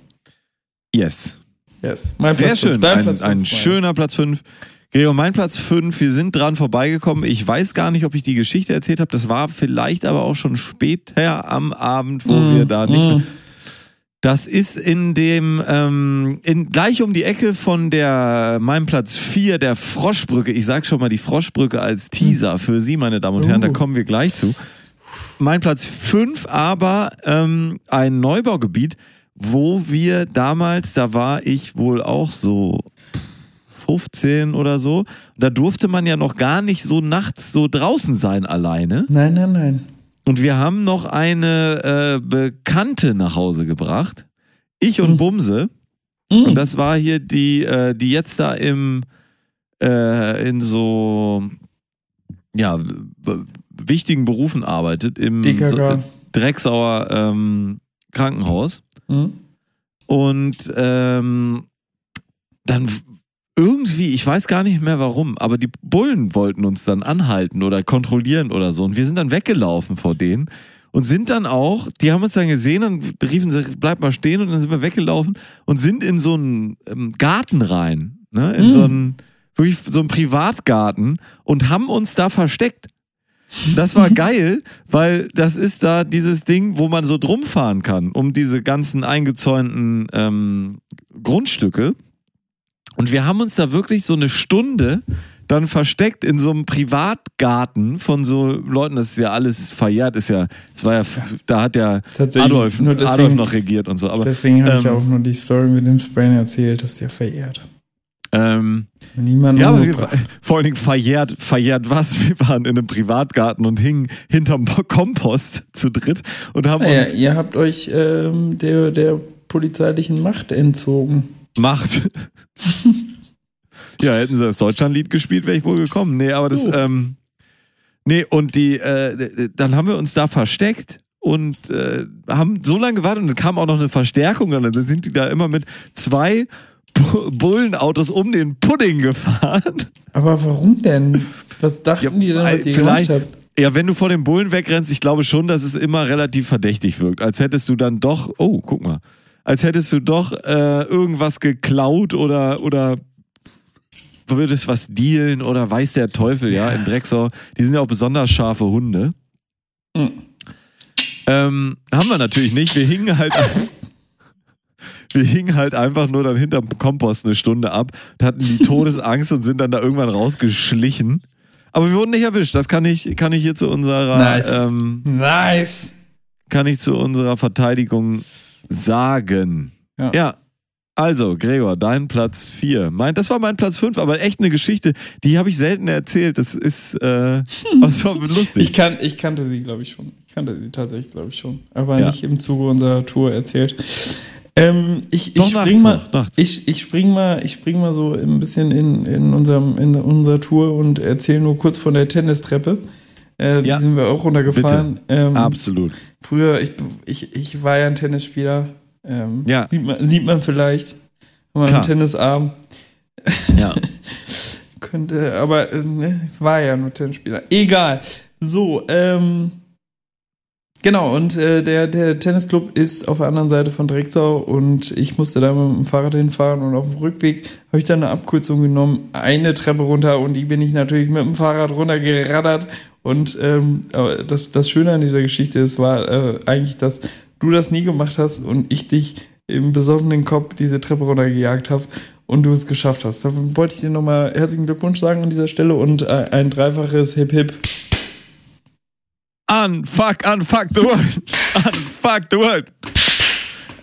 yes. Yes. Mein Sehr Platz fünf. schön. Dein Ein, Platz fünf, ein schöner Platz 5. Gregor, mein Platz 5. Wir sind dran vorbeigekommen. Ich weiß gar nicht, ob ich die Geschichte erzählt habe. Das war vielleicht aber auch schon später am Abend, wo Mm, wir da nicht mm. Das ist in dem, ähm, in, gleich um die Ecke von der, meinem Platz 4, der Froschbrücke. Ich sag schon mal die Froschbrücke als Teaser für Sie, meine Damen und Herren, da Uh. kommen wir gleich zu. Mein Platz 5 aber ähm, ein Neubaugebiet, wo wir damals, da war ich wohl auch so 15 oder so, da durfte man ja noch gar nicht so nachts so draußen sein alleine. Nein, nein, nein. Und wir haben noch eine äh, Bekannte nach Hause gebracht. Ich und Mhm. Bumse. Mm. Und das war hier die, äh, die jetzt da im, äh, in so, ja, wichtigen Berufen arbeitet. Im so, Drecksauer ähm, Krankenhaus. Mhm. Und ähm, dann irgendwie, ich weiß gar nicht mehr warum, aber die Bullen wollten uns dann anhalten oder kontrollieren oder so. Und wir sind dann weggelaufen vor denen und sind dann auch, die haben uns dann gesehen und riefen, sie, bleib mal stehen und dann sind wir weggelaufen und sind in so einen ähm, Garten rein, ne? in Mm. so einen, wirklich so einen Privatgarten und haben uns da versteckt. Das war geil, weil das ist da dieses Ding, wo man so drum fahren kann, um diese ganzen eingezäunten ähm, Grundstücke. Und wir haben uns da wirklich so eine Stunde dann versteckt in so einem Privatgarten von so Leuten, das ist ja alles verjährt, ist ja, es war ja, da hat ja Adolf, nur deswegen- Adolf noch regiert und so. Aber Deswegen habe ich ähm, auch nur die Story mit dem Sprain erzählt, dass der verehrt. ähm, Niemand Ja, aber wir, vor allen Dingen verjährt, verjährt was? Wir waren in einem Privatgarten und hingen hinterm Kompost zu dritt und haben Naja, uns ihr habt euch ähm, der, der polizeilichen Macht entzogen. Macht. ja, hätten sie das Deutschlandlied gespielt, wäre ich wohl gekommen. Nee, aber das, So. ähm, nee, und die, äh, dann haben wir uns da versteckt und äh, haben so lange gewartet und dann kam auch noch eine Verstärkung und dann sind die da immer mit zwei Bu- Bullenautos um den Pudding gefahren. Aber warum denn? Was dachten die denn, was weil ihr gemacht habt? Ja, wenn du vor den Bullen wegrennst, ich glaube schon, dass es immer relativ verdächtig wirkt. Als hättest du dann doch, oh, guck mal, als hättest du doch äh, irgendwas geklaut oder, oder würdest was dealen oder weiß der Teufel, ja, in Drecksau. Die sind ja auch besonders scharfe Hunde. Mhm. Ähm, haben wir natürlich nicht. Wir hingen halt. Wir hingen halt einfach nur dann hinterm Kompost eine Stunde ab und hatten die Todesangst und sind dann da irgendwann rausgeschlichen. Aber wir wurden nicht erwischt. Das kann ich, kann ich hier zu unserer, Nice. ähm, Nice. kann ich zu unserer Verteidigung sagen. Ja. Ja. Also, Gregor, dein Platz 4. Mein, das war mein Platz 5, aber echt eine Geschichte, die habe ich selten erzählt. Das ist, äh, das war lustig. Ich, kan ich kannte sie, glaube ich, schon. Ich kannte sie tatsächlich, glaube ich, schon. Aber Ja. nicht im Zuge unserer Tour erzählt. Ähm, ich, ich Doch, spring mal, noch, ich, ich spring mal, ich spring mal so ein bisschen in, in, unserem, in unserer Tour und erzähle nur kurz von der Tennistreppe. Äh, die Ja. sind wir auch runtergefahren. Ähm, Absolut. Früher, ich, ich, ich war ja ein Tennisspieler. Ähm, Ja. Sieht man, sieht man vielleicht. Mal einen Tennisarm. Ja. Könnte, aber äh, ne, war ja nur Tennisspieler. Egal. So, ähm. Genau, und äh, der, der Tennisclub ist auf der anderen Seite von Drecksau und ich musste da mit dem Fahrrad hinfahren und auf dem Rückweg habe ich dann eine Abkürzung genommen, eine Treppe runter und die bin ich natürlich mit dem Fahrrad runtergeraddert und ähm, aber das, das Schöne an dieser Geschichte ist, war äh, eigentlich, dass du das nie gemacht hast und ich dich im besoffenen Kopf diese Treppe runtergejagt habe und du es geschafft hast. Da wollte ich dir nochmal herzlichen Glückwunsch sagen an dieser Stelle und äh, ein dreifaches Hip Hip. Unfuck, unfuck the world. Unfuck the world.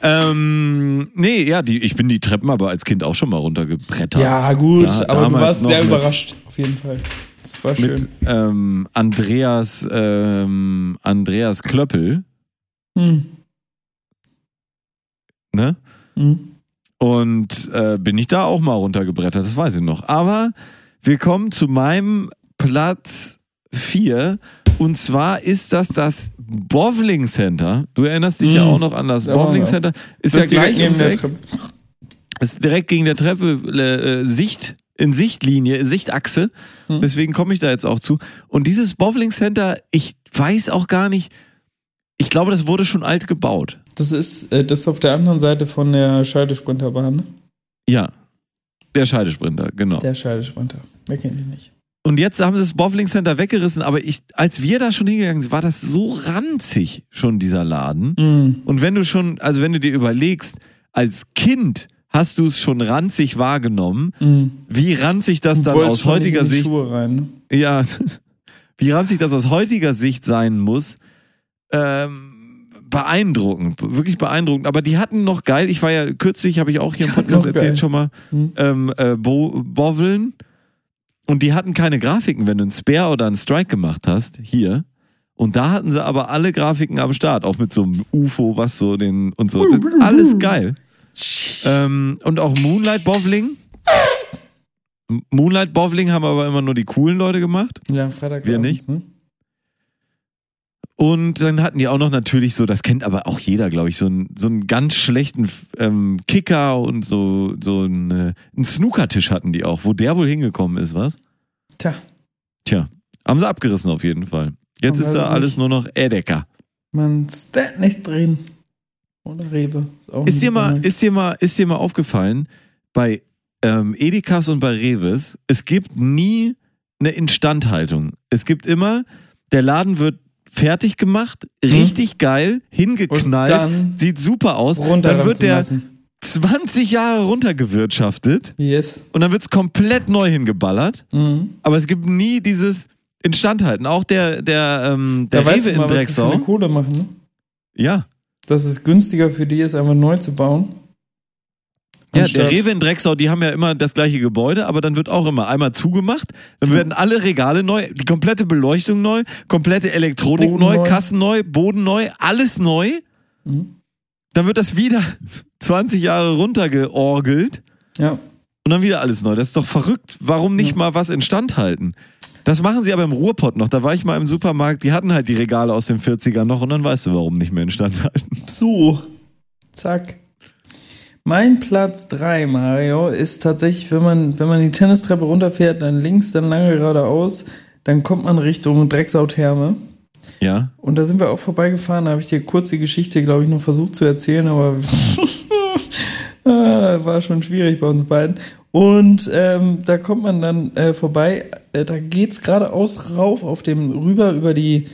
Ähm, nee, ja, die, ich bin die Treppen aber als Kind auch schon mal runtergebrettert. Ja, gut, Ja, aber du warst sehr überrascht, auf jeden Fall. Das war schön. Mit ähm, Andreas, ähm, Andreas Klöppel, Hm. ne? Hm. Und äh, bin ich da auch mal runtergebrettert, das weiß ich noch. Aber wir kommen zu meinem Platz 4. Und zwar ist das das Bowling Center. Du erinnerst dich ja Mm. auch noch an das Da waren Bowling. Center. Ist Das ja gleich neben der. Treppe. Ist direkt gegen der Treppe, äh, Sicht, in Sichtlinie, Sichtachse. Hm. Deswegen komme ich da jetzt auch zu. Und dieses Bowling Center, ich weiß auch gar nicht, ich glaube, das wurde schon alt gebaut. Das ist äh, das ist auf der anderen Seite von der Scheidesprinterbahn. Ne? Ja. Der Scheidesprinter, genau. Der Scheidesprinter. Wer kennt ihn nicht? Und jetzt haben sie das Bowling Center weggerissen, aber ich, als wir da schon hingegangen sind, war das so ranzig schon dieser Laden. Mhm. Und wenn du schon, also wenn du dir überlegst, als Kind hast du es schon ranzig wahrgenommen, Mhm. wie ranzig das dann aus heutiger in die Sicht, rein. Ne? ja, wie ranzig das aus heutiger Sicht sein muss, ähm, beeindruckend, wirklich beeindruckend. Aber die hatten noch geil, ich war ja kürzlich, habe ich auch hier im Podcast geil. erzählt schon mal, Hm. ähm, äh, Bo Boveln. Und die hatten keine Grafiken, wenn du einen Spare oder einen Strike gemacht hast, hier. Und da hatten sie aber alle Grafiken am Start, auch mit so einem UFO, was so den und so. Das, alles geil. Ähm, und auch Moonlight Bowling. Moonlight Bowling haben aber immer nur die coolen Leute gemacht. Ja, Freitag. Wir nicht? Ne? Und dann hatten die auch noch natürlich so, das kennt aber auch jeder, glaube ich, so einen, so einen ganz schlechten ähm, Kicker und so, so einen, äh, einen Snookertisch hatten die auch. Wo der wohl hingekommen ist, was? Tja, Tja, haben sie abgerissen auf jeden Fall. Jetzt ist da alles nicht. nur noch Edeka. man steht nicht drin. Oder Rewe. Ist ein dir, mal, ist, dir mal, ist dir mal aufgefallen, bei ähm, Edekas und bei Reves, es gibt nie eine Instandhaltung. Es gibt immer, der Laden wird fertig gemacht, richtig geil, Mhm. Und hingeknallt, sieht super aus. Dann wird der, lassen. 20 Jahre runtergewirtschaftet Yes. und dann wird es komplett neu hingeballert. Mhm. Aber es gibt nie dieses Instandhalten. Auch der, der, ähm, der Da weißt Rewe du mal, in was die für Drecksau. eine Kohle machen, ne? Ja. Dass es günstiger für die ist, einfach neu zu bauen. Ja, der Rewe in Drecksau, die haben ja immer das gleiche Gebäude, aber dann wird auch immer einmal zugemacht, dann werden alle Regale neu, die komplette Beleuchtung neu, komplette Elektronik Boden neu, neu. Kassen neu, Boden neu, alles neu. Mhm. Dann wird das wieder 20 Jahre runtergeorgelt Ja. und dann wieder alles neu. Das ist doch verrückt. Warum nicht mal was instand halten? Das machen sie aber im Ruhrpott noch. Da war ich mal im Supermarkt, die hatten halt die Regale aus den 40ern noch und dann weißt du, warum nicht mehr instand halten. So. Zack. Mein Platz 3, Mario, ist tatsächlich, wenn man, wenn man die Tennistreppe runterfährt, dann links, dann lange geradeaus, dann kommt man Richtung Drecksau-Therme. Ja. Und da sind wir auch vorbeigefahren. Da habe ich dir kurz die Geschichte, glaube ich, noch versucht zu erzählen, aber ah, war schon schwierig bei uns beiden. Und ähm, da kommt man dann äh, vorbei. Äh, da geht's geradeaus rauf auf dem rüber über die,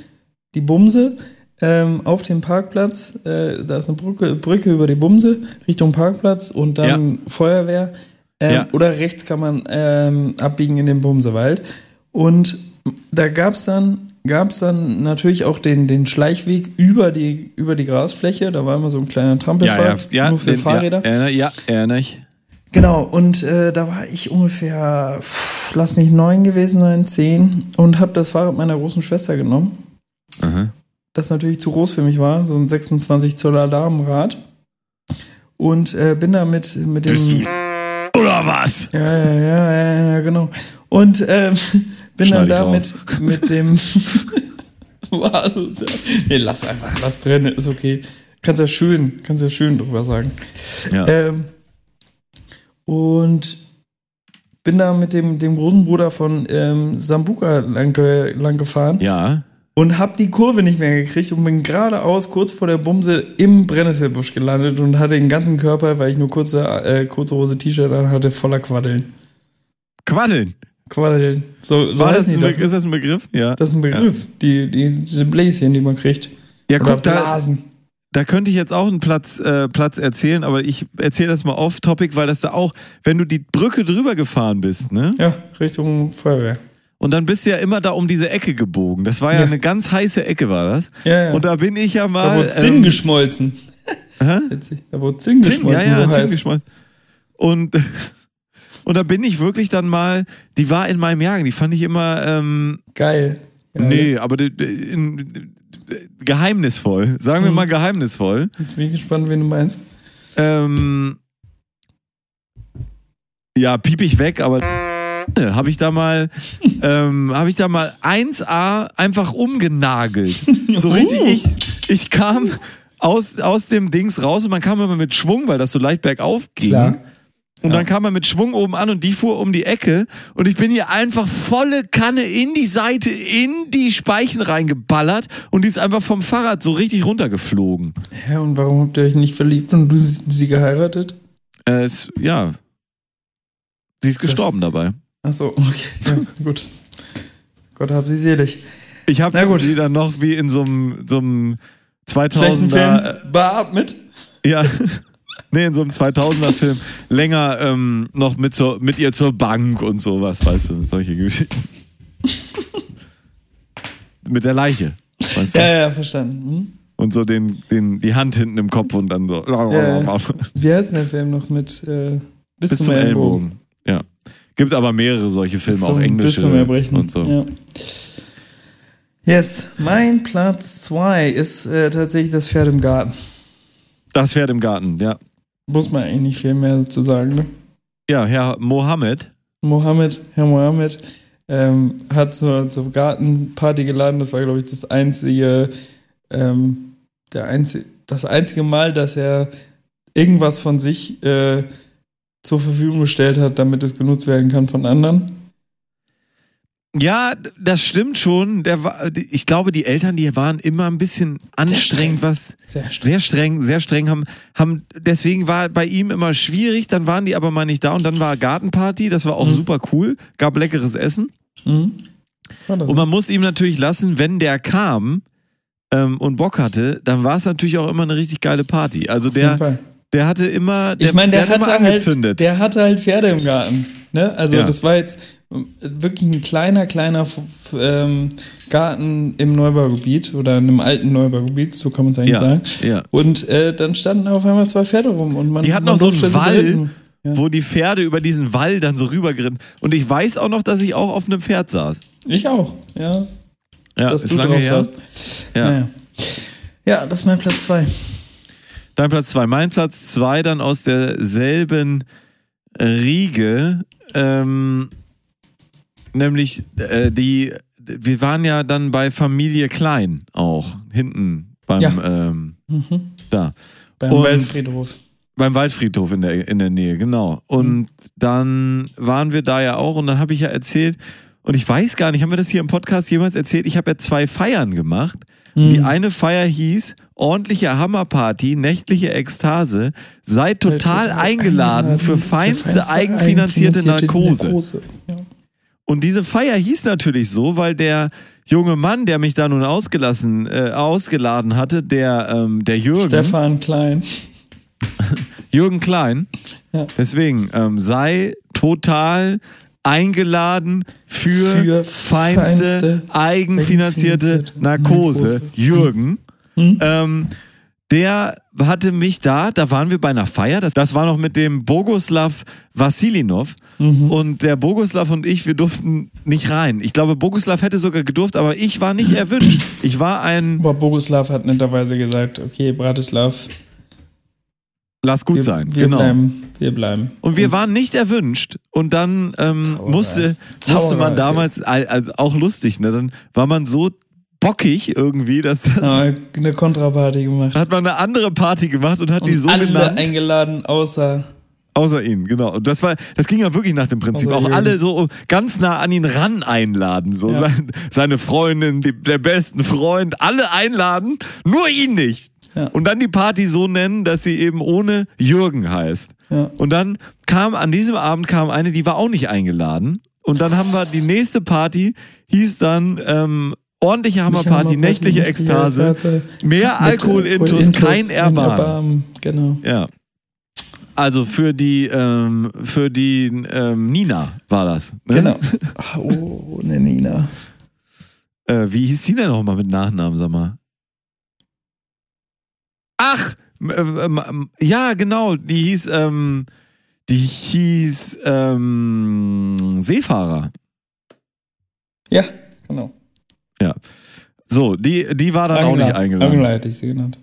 die Bumse ähm, auf den Parkplatz. Äh, da ist eine Brücke, Brücke über die Bumse Richtung Parkplatz und dann Feuerwehr. Ähm, Ja. Oder rechts kann man ähm, abbiegen in den Bumsewald. Und da gab's dann, gab's dann natürlich auch den, den Schleichweg über die, über die Grasfläche. Da war immer so ein kleiner Ja, Trampelpfad, ja, ja, nur für den- Fahrräder. Ja, erinnere- ja, erinnere ich. Genau, und äh, da war ich ungefähr, pff, lass mich neun gewesen sein, zehn, und habe das Fahrrad meiner großen Schwester genommen. Aha. Das natürlich zu groß für mich war, so ein 26 Zoller Damenrad. Und äh, bin da mit, mit dem. Bist du oder was? Ja, ja, ja, ja, ja, genau. Und ähm, bin Schneid dann ich da raus. mit, mit dem. Nee, lass einfach, lass drin, ist okay. Kannst ja schön, kannst ja schön drüber sagen. Ja. Ähm, und bin da mit dem, dem großen Bruder von ähm, Sambuka lang, lang gefahren ja. und hab die Kurve nicht mehr gekriegt und bin geradeaus kurz vor der Bumse im Brennnesselbusch gelandet und hatte den ganzen Körper, weil ich nur kurze, äh, kurze Hose T-Shirt an hatte, voller Quaddeln. Quaddeln. Quaddeln. So, so War das ein die Be doch. ist das ein Begriff? Ja. Das ist ein Begriff. Die, die, diese Bläschen, die man kriegt. ja, Oder guck, da, Blasen. da könnte ich jetzt auch einen Platz, äh, Platz erzählen, aber ich erzähle das mal off-topic, weil das da auch, wenn du die Brücke drüber gefahren bist, ne? Ja, Richtung Feuerwehr. Und dann bist du ja immer da um diese Ecke gebogen. Das war ja, Ja. eine ganz heiße Ecke, war das. Ja, ja. Und da bin ich ja da mal. wurde Zinn ähm, geschmolzen. hä? Witzig. Da wurde Zinn, Zinn, geschmolzen, ja, ja, so Zinn heißt. geschmolzen. Und, und da bin ich wirklich dann mal, die war in meinem Jagen, die fand ich immer, ähm, Geil. Ja, nee, aber in, geheimnisvoll. Sagen wir Mhm. mal geheimnisvoll. Jetzt bin ich gespannt, wen du meinst. Ähm, ja, piep ich weg, aber habe ich da mal, ähm, habe ich da mal 1A einfach umgenagelt. So richtig, Uh. ich, ich kam aus, aus dem Dings raus und man kam immer mit Schwung, weil das so leicht bergauf ging. Klar. Und Ja. dann kam man mit Schwung oben an und die fuhr um die Ecke und ich bin hier einfach volle Kanne in die Seite, in die Speichen reingeballert und die ist einfach vom Fahrrad so richtig runtergeflogen. Hä, und warum habt ihr euch nicht verliebt und du sie geheiratet? Äh, es, ja. Sie ist gestorben dabei. Achso, okay. Ja, gut. Gott hab sie selig. Ich habe sie dann noch wie in so einem so einem Schlechten 2000er, Film, beatmet. äh, ja, nee, in so einem 2000er Film länger ähm, noch mit, zur, mit ihr zur Bank und sowas, weißt du, solche Geschichten. mit der Leiche, weißt du? Ja, ja, verstanden. Hm? Und so den, den, die Hand hinten im Kopf und dann so. Ja. Wie heißt denn der Film noch mit äh, bis, Bis zum Ellbogen. Ja. Gibt aber mehrere solche Filme, Bis auch zum, englische bis zum Erbrechen. und so. Ja. Yes, mein Platz 2 ist äh, tatsächlich das Pferd im Garten. Das Pferd im Garten, ja. Muss man eigentlich nicht viel mehr zu sagen, ne? Ja, Herr Mohammed. Mohammed, Herr Mohammed, ähm, hat zur, zur Gartenparty geladen. Das war, glaube ich, das einzige, ähm, der einzige, das einzige Mal, dass er irgendwas von sich äh, zur Verfügung gestellt hat, damit es genutzt werden kann von anderen. Ja, das stimmt schon. Der war, ich glaube, die Eltern, die waren immer ein bisschen anstrengend, was Sehr streng. sehr streng, sehr streng haben, haben. Deswegen war bei ihm immer schwierig. Dann waren die aber mal nicht da und dann war Gartenparty. Das war auch Mhm. super cool. Gab leckeres Essen. Mhm. Und man muss ihm natürlich lassen, wenn der kam ähm, und Bock hatte, dann war es natürlich auch immer eine richtig geile Party. Also auf der. Der hatte immer, der, ich meine, der, immer hatte halt, der hatte halt Pferde im Garten. Ne? Also Ja. das war jetzt wirklich ein kleiner, kleiner ähm, Garten im Neubaugebiet oder in einem alten Neubaugebiet, so kann man es eigentlich Ja, sagen. ja. Und äh, dann standen auf einmal zwei Pferde rum und man Die hatten man auch so einen Wall. Ja. wo die Pferde über diesen Wall dann so rübergeritten. Und ich weiß auch noch, dass ich auch auf einem Pferd saß. Ich auch, ja. Ja, dass ist du lange her. saßt. Ja. Naja. ja, das ist mein Platz zwei. Dein Platz zwei. Mein Platz zwei dann aus derselben Riege. Ähm, nämlich äh, die, wir waren ja dann bei Familie Klein auch. Hinten beim, Ja. ähm, da. Beim Und- Waldfriedhof. Beim Waldfriedhof in der, in der Nähe, genau. Und dann waren wir da ja auch und dann habe ich ja erzählt, und ich weiß gar nicht, haben wir das hier im Podcast jemals erzählt? Ich habe ja zwei Feiern gemacht. Die eine Feier hieß ordentliche Hammerparty, nächtliche Ekstase, seid total eingeladen für feinste eigenfinanzierte Narkose. Ja. Und diese Feier hieß natürlich so, weil der junge Mann, der mich da nun ausgelassen, äh, ausgeladen hatte, der, ähm, der Jürgen, Stefan Klein. Jürgen Klein, Ja. deswegen ähm, sei total eingeladen für, Für feinste, feinste, eigenfinanzierte eigenfinanzierte Narkose. Narkose. Jürgen, Hm? ähm, der hatte mich da, da waren wir bei einer Feier, das, das war noch mit dem Boguslav Vassilinov Mhm. und der Boguslav und ich, wir durften nicht rein. Ich glaube, Boguslav hätte sogar gedurft, aber ich war nicht erwünscht. Ich war ein, Aber Boguslav hat netterweise gesagt, okay, Bratislav, lass gut wir, sein, wir genau. bleiben, wir bleiben. Und wir waren nicht erwünscht. Und dann ähm, musste, musste man damals, also auch lustig, ne? Dann war man so bockig irgendwie, dass das. Aber eine Kontraparty gemacht. Hat man eine andere Party gemacht und hat die Und so alle genannt. eingeladen, außer Außer ihn, genau. Und das war, das ging ja wirklich nach dem Prinzip. Außer Auch Jürgen. alle so ganz nah an ihn ran einladen. So Ja. sein, seine Freundin, die, der besten Freund, alle einladen, nur ihn nicht. Ja. Und dann die Party so nennen, dass sie eben ohne Jürgen heißt. Ja. Und dann kam, an diesem Abend kam eine, die war auch nicht eingeladen. Und dann haben wir die nächste Party, hieß dann ähm, ordentliche Hammerparty, nächtliche Ekstase, mehr Alkohol intus, kein Erbarmen. Genau. Ja. Also für die, ähm, für die ähm, Nina war das. Ne? Genau. Oh, eine Nina. Äh, wie hieß die denn nochmal mit Nachnamen, sag mal? Ach, ähm, ja, genau, die hieß, ähm, die hieß ähm, Seefahrer. Ja, genau. So, die, die war dann auch nicht eingeladen. Angler hätte ich sie genannt.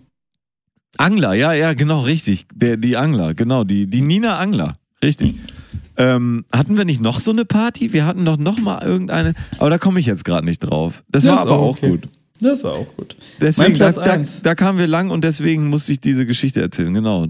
Angler, ja, ja, genau, richtig. Der, die Angler, genau, die, die Nina Angler, richtig. Ähm, hatten wir nicht noch so eine Party? Wir hatten doch noch mal irgendeine, aber da komme ich jetzt gerade nicht drauf. Das, Das war aber auch okay. gut. Das war auch gut. Deswegen, Mein Platz da, da, da kamen wir lang und deswegen musste ich diese Geschichte erzählen, genau.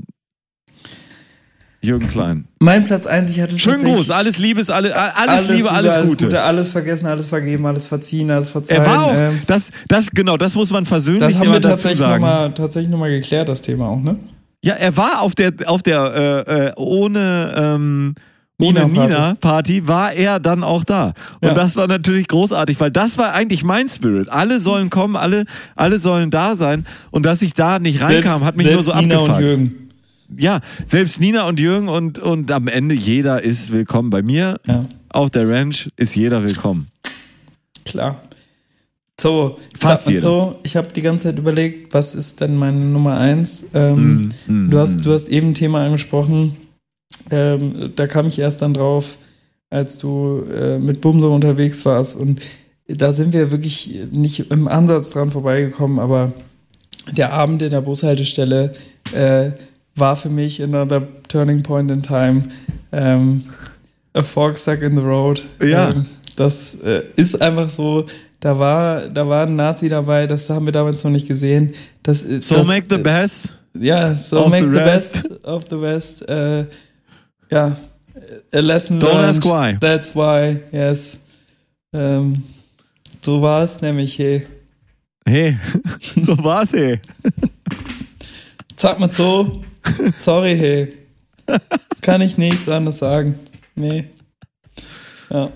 Jürgen Klein. Mein Platz 1, ich hatte Schönen Gruß, alles Liebes, alle, alles, Liebe, alles, Gute. alles vergessen, alles vergeben, alles verziehen, alles verzeihen. Er war auch, ähm, das, das, genau, das muss man versöhnlich das haben wir dazu tatsächlich nochmal tatsächlich noch mal geklärt, das Thema auch, ne? Ja, er war auf der, auf der äh, äh, ohne, ähm, ohne Nina-Party. Nina-Party war er dann auch da. Und Ja. das war natürlich großartig, weil das war eigentlich mein Spirit. Alle sollen kommen, alle, alle sollen da sein. Und dass ich da nicht reinkam, hat mich nur so Nina abgefuckt. und Jürgen. Ja, selbst Nina und Jürgen und, und am Ende jeder ist willkommen. Bei mir Ja, auf der Ranch ist jeder willkommen. klar. So, Fast jeder. so, ich habe die ganze Zeit überlegt, was ist denn meine Nummer 1? Ähm, Mm, Du hast, du hast eben ein Thema angesprochen, ähm, da kam ich erst dann drauf, als du äh, mit Bumso unterwegs warst und da sind wir wirklich nicht im Ansatz dran vorbeigekommen, aber der Abend in der Bushaltestelle äh, war für mich another turning point in time. Ähm, a fork stuck in the road. Ja. Ähm, das äh, ist einfach so. Da war, da war ein Nazi dabei, das haben wir damals noch nicht gesehen. Das, So das, make the best. ja, so of make the the, best of the West. Äh, ja, a lesson Don't learned. ask why. That's why, yes. Ähm, so war es nämlich, hey. Hey, so war's, hey. Sag mal so, sorry, hey. Kann ich nichts anderes sagen. Nee. Ja.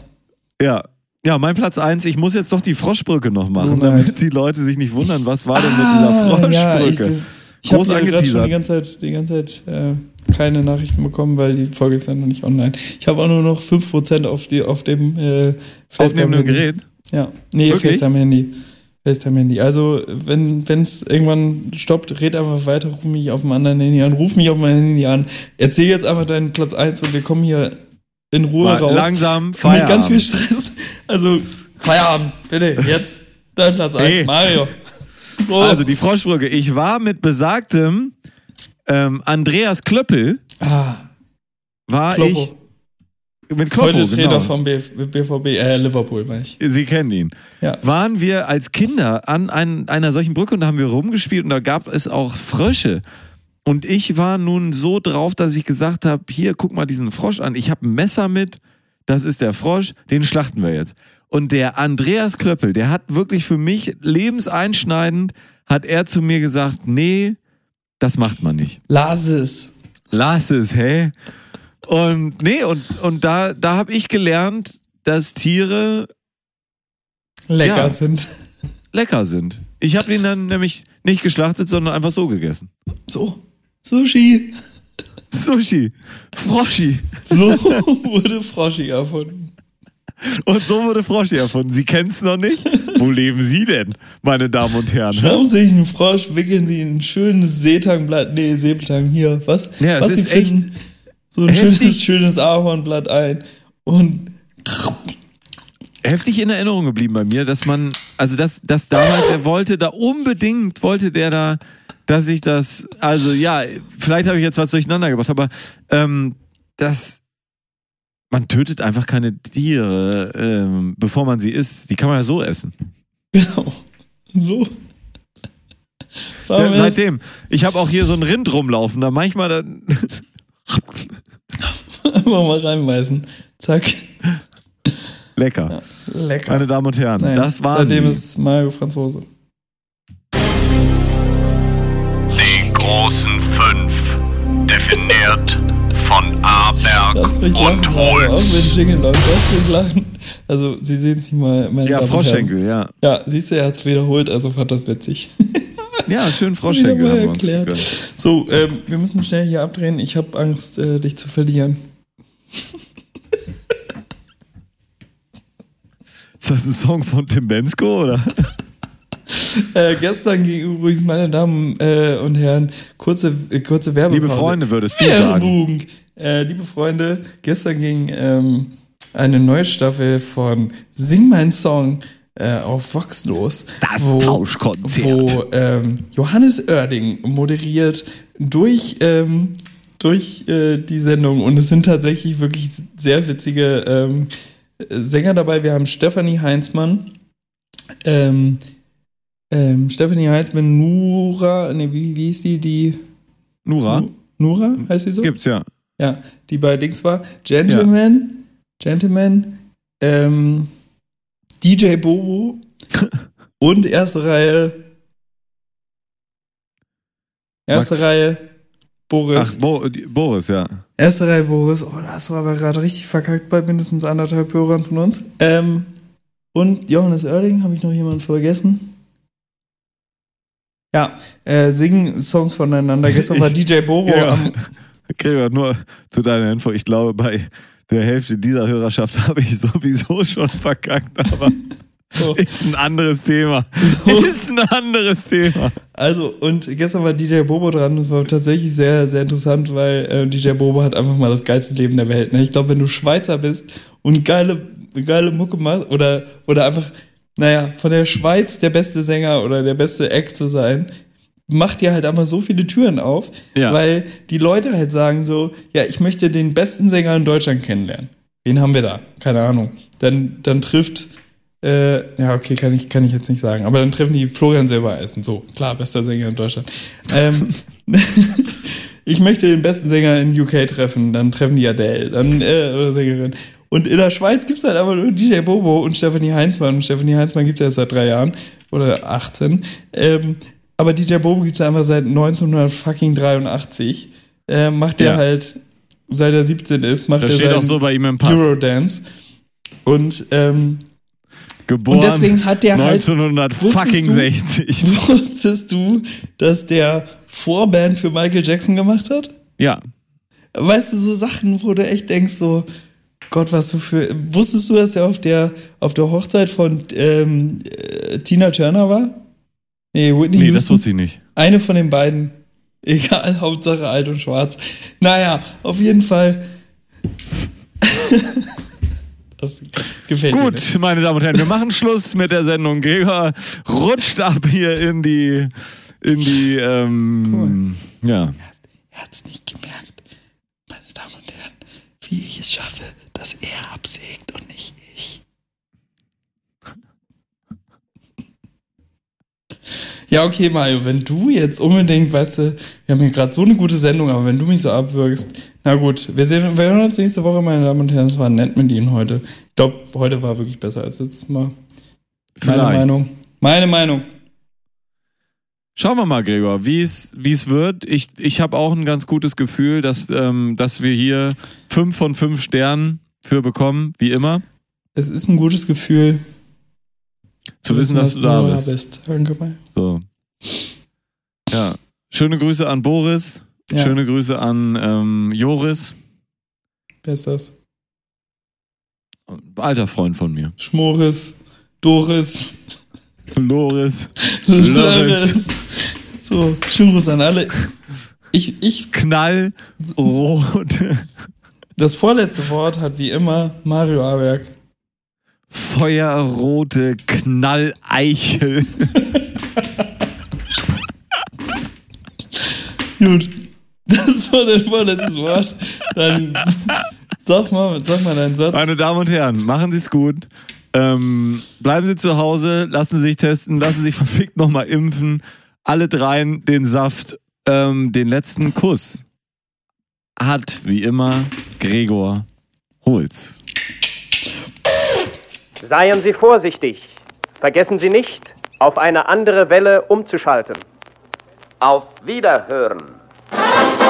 Ja. Ja, mein Platz eins. ich muss jetzt doch die Froschbrücke noch machen, Oh damit die Leute sich nicht wundern, was war denn mit Ah, dieser ja, ich, Froschbrücke? Ich habe schon die ganze Zeit, die ganze Zeit äh, keine Nachrichten bekommen, weil die Folge ist ja noch nicht online. Ich habe auch nur noch 5% auf, die, auf dem äh, Aufnehmenden FaceTime-Handy. Gerät. Ja, nee, FaceTime-Handy. FaceTime-Handy. Also, wenn es irgendwann stoppt, red einfach weiter, ruf mich auf dem anderen Handy an, ruf mich auf mein Handy an, erzähl jetzt einfach deinen Platz 1 und wir kommen hier in Ruhe Mal raus. langsam Mit ganz viel Feierabend. Stress. Also, Feierabend, bitte, jetzt. Dein Platz 1, Hey. Mario. So. Also die Froschbrücke. Ich war mit besagtem ähm, Andreas Klöppel, ah, war Kloppo. ich mit Kloppo, Heute Trainer genau. vom BF BVB, äh, Liverpool, meine ich. Sie kennen ihn. Ja. Waren wir als Kinder an ein, einer solchen Brücke und da haben wir rumgespielt und da gab es auch Frösche. Und ich war nun so drauf, dass ich gesagt habe, hier, guck mal diesen Frosch an. Ich habe ein Messer mit, das ist der Frosch, den schlachten wir jetzt. Und der Andreas Klöppel, der hat wirklich für mich lebenseinschneidend, hat er zu mir gesagt, nee, das macht man nicht. Lass es. Lass es, hä? Und nee, und, und da, da habe ich gelernt, dass Tiere Lecker Ja. sind. lecker sind. Ich habe ihn dann nämlich nicht geschlachtet, sondern einfach so gegessen. So. Sushi. Sushi, Froschi. So wurde Froschi erfunden. Und so wurde Froschi erfunden. Sie kennen es noch nicht? Wo leben Sie denn, meine Damen und Herren? Schnappen Sie sich einen Frosch, wickeln Sie ein schönes Seetangblatt, nee, Seebetang hier, was? Ja, es was ist Sie finden, so ein heftig. schönes, schönes Ahornblatt ein und Heftig in Erinnerung geblieben bei mir, dass man, also dass, dass damals, er wollte da unbedingt, wollte der da, dass ich das, also ja, vielleicht habe ich jetzt was durcheinander gebracht, aber ähm, dass man tötet einfach keine Tiere, ähm, bevor man sie isst. Die kann man ja so essen. genau. So. Ja, seitdem. Ich habe auch hier so ein Rind rumlaufen, da manchmal dann. Einfach mal reinbeißen. Zack. Lecker. Lecker. Meine Damen und Herren, Nein, das waren Seitdem sie. ist Mario Franzose. Die großen fünf. Definiert von Aberg und Mario, auch wenn Holz. Jingle läuft. Darfst ruhig lachen. Also, Sie sehen es nicht mal. Meine Ja, Damen und Herren. Froschschenkel, ja. Ja, siehst du, er hat es wiederholt, also fand das witzig. Ja, schön Froschschenkel mal haben wir uns erklärt. So, ähm, wir müssen schnell hier abdrehen. Ich habe Angst, äh, dich zu verlieren. Ist das ein Song von Tim Bensko, oder? Äh, gestern ging übrigens, meine Damen äh, und Herren, kurze, äh, kurze Werbepause. Liebe Freunde, würdest du sagen. Werbung. Äh, liebe Freunde, gestern ging ähm, eine neue Staffel von Sing mein Song äh, auf Vox los. Das Tauschkonzert. Wo ähm, Johannes Oerding moderiert durch, ähm, durch äh, die Sendung und es sind tatsächlich wirklich sehr witzige ähm, Sänger dabei. Wir haben Stefanie Heinzmann, ähm, ähm, Stephanie Heinzmann, Nura, nee, wie, wie hieß die? Die Nura? Nu- Nura heißt sie so? Gibt's ja. Ja, die bei Dings war. Gentleman, Gentleman, ähm, DJ Bobo und erste Reihe. Erste Max. Reihe Boris. Ach, Bo Boris, ja. Erste Reihe Boris. Oh, da hast du aber gerade richtig verkackt bei mindestens anderthalb Hörern von uns. Ähm, und Johannes Oerding, habe ich noch jemanden vergessen? Ja, äh, singen Songs voneinander. Gestern war Ich- DJ Bobo Ja. am, Gregor, nur zu deiner Info. Ich glaube, bei der Hälfte dieser Hörerschaft habe ich sowieso schon verkackt, aber So. ist ein anderes Thema. So. Ist ein anderes Thema. Also, und gestern war DJ Bobo dran. Das war tatsächlich sehr, sehr interessant, weil äh, DJ Bobo hat einfach mal das geilste Leben der Welt. Ne? Ich glaube, wenn du Schweizer bist und geile, geile Mucke machst oder, oder einfach, naja, von der Schweiz der beste Sänger oder der beste Act zu sein, macht dir halt einfach so viele Türen auf, Ja. weil die Leute halt sagen so, ja, ich möchte den besten Sänger in Deutschland kennenlernen. Wen haben wir da? Keine Ahnung. Dann, dann trifft, äh, ja, okay, kann ich, kann ich jetzt nicht sagen, aber dann treffen die Florian Silbereisen. So, klar, bester Sänger in Deutschland. Ähm, ich möchte den besten Sänger in UK treffen, dann treffen die Adele, dann, äh, oder Sängerin. Und in der Schweiz gibt es halt aber nur DJ Bobo und Stephanie Heinzmann. Und Stephanie Heinzmann gibt es ja erst seit drei Jahren oder 18. Ähm, aber DJ Bobo gibt es einfach seit 1983. Äh, macht der Ja. halt, seit er 17 ist, macht Das er steht auch so bei ihm im Pass. Eurodance. Und, ähm, Geboren und deswegen hat der halt 1960. Wusstest du, wusstest du, dass der Vorband für Michael Jackson gemacht hat? Ja. Weißt du, so Sachen, wo du echt denkst, so, Gott, was du für. Wusstest du, dass er auf der, auf der Hochzeit von ähm, äh, Tina Turner war? Nee, Whitney Nee, Houston. das wusste ich nicht. Eine von den beiden. Egal, Hauptsache alt und schwarz. Naja, auf jeden Fall. das gefällt mir. Gut, meine Damen und Herren, wir machen Schluss mit der Sendung. Gregor rutscht ab hier in die, in die, ähm, ja. Er hat's nicht gemerkt. Meine Damen und Herren, wie ich es schaffe, dass er absägt und nicht ich. Ja, okay, Mario, wenn du jetzt unbedingt, weißt du, wir haben hier gerade so eine gute Sendung, aber wenn du mich so abwürgst, na gut, wir sehen, wir hören uns nächste Woche, meine Damen und Herren. Es war nett mit Ihnen heute. Ich glaube, heute war wirklich besser als letztes Mal. Meine Vielleicht. Meinung. Meine Meinung. Schauen wir mal, Gregor, wie es wird. Ich, ich habe auch ein ganz gutes Gefühl, dass, ähm, dass wir hier fünf von fünf Sternen für bekommen, wie immer. Es ist ein gutes Gefühl, Zu wissen, dass du da bist. Danke, Mario. So. Ja. Schöne Grüße an Boris. Ja. Schöne Grüße an ähm, Joris. Wer ist das? Alter Freund von mir. Schmoris, Doris, Loris. Loris. So, schönen Gruß an alle. Ich, ich, Knallrot. das vorletzte Wort hat wie immer Mario Aberg. Feuerrote Knalleichel. Gut. Das war dein vorletztes Wort. Dann sag mal, sag mal deinen Satz. Meine Damen und Herren, machen Sie es gut. Ähm, bleiben Sie zu Hause, lassen Sie sich testen, lassen Sie sich verfickt nochmal impfen. Alle dreien den Saft. Ähm, den letzten Kuss hat wie immer Gregor Holz. Seien Sie vorsichtig. Vergessen Sie nicht, auf eine andere Welle umzuschalten. Auf Wiederhören. Thank you.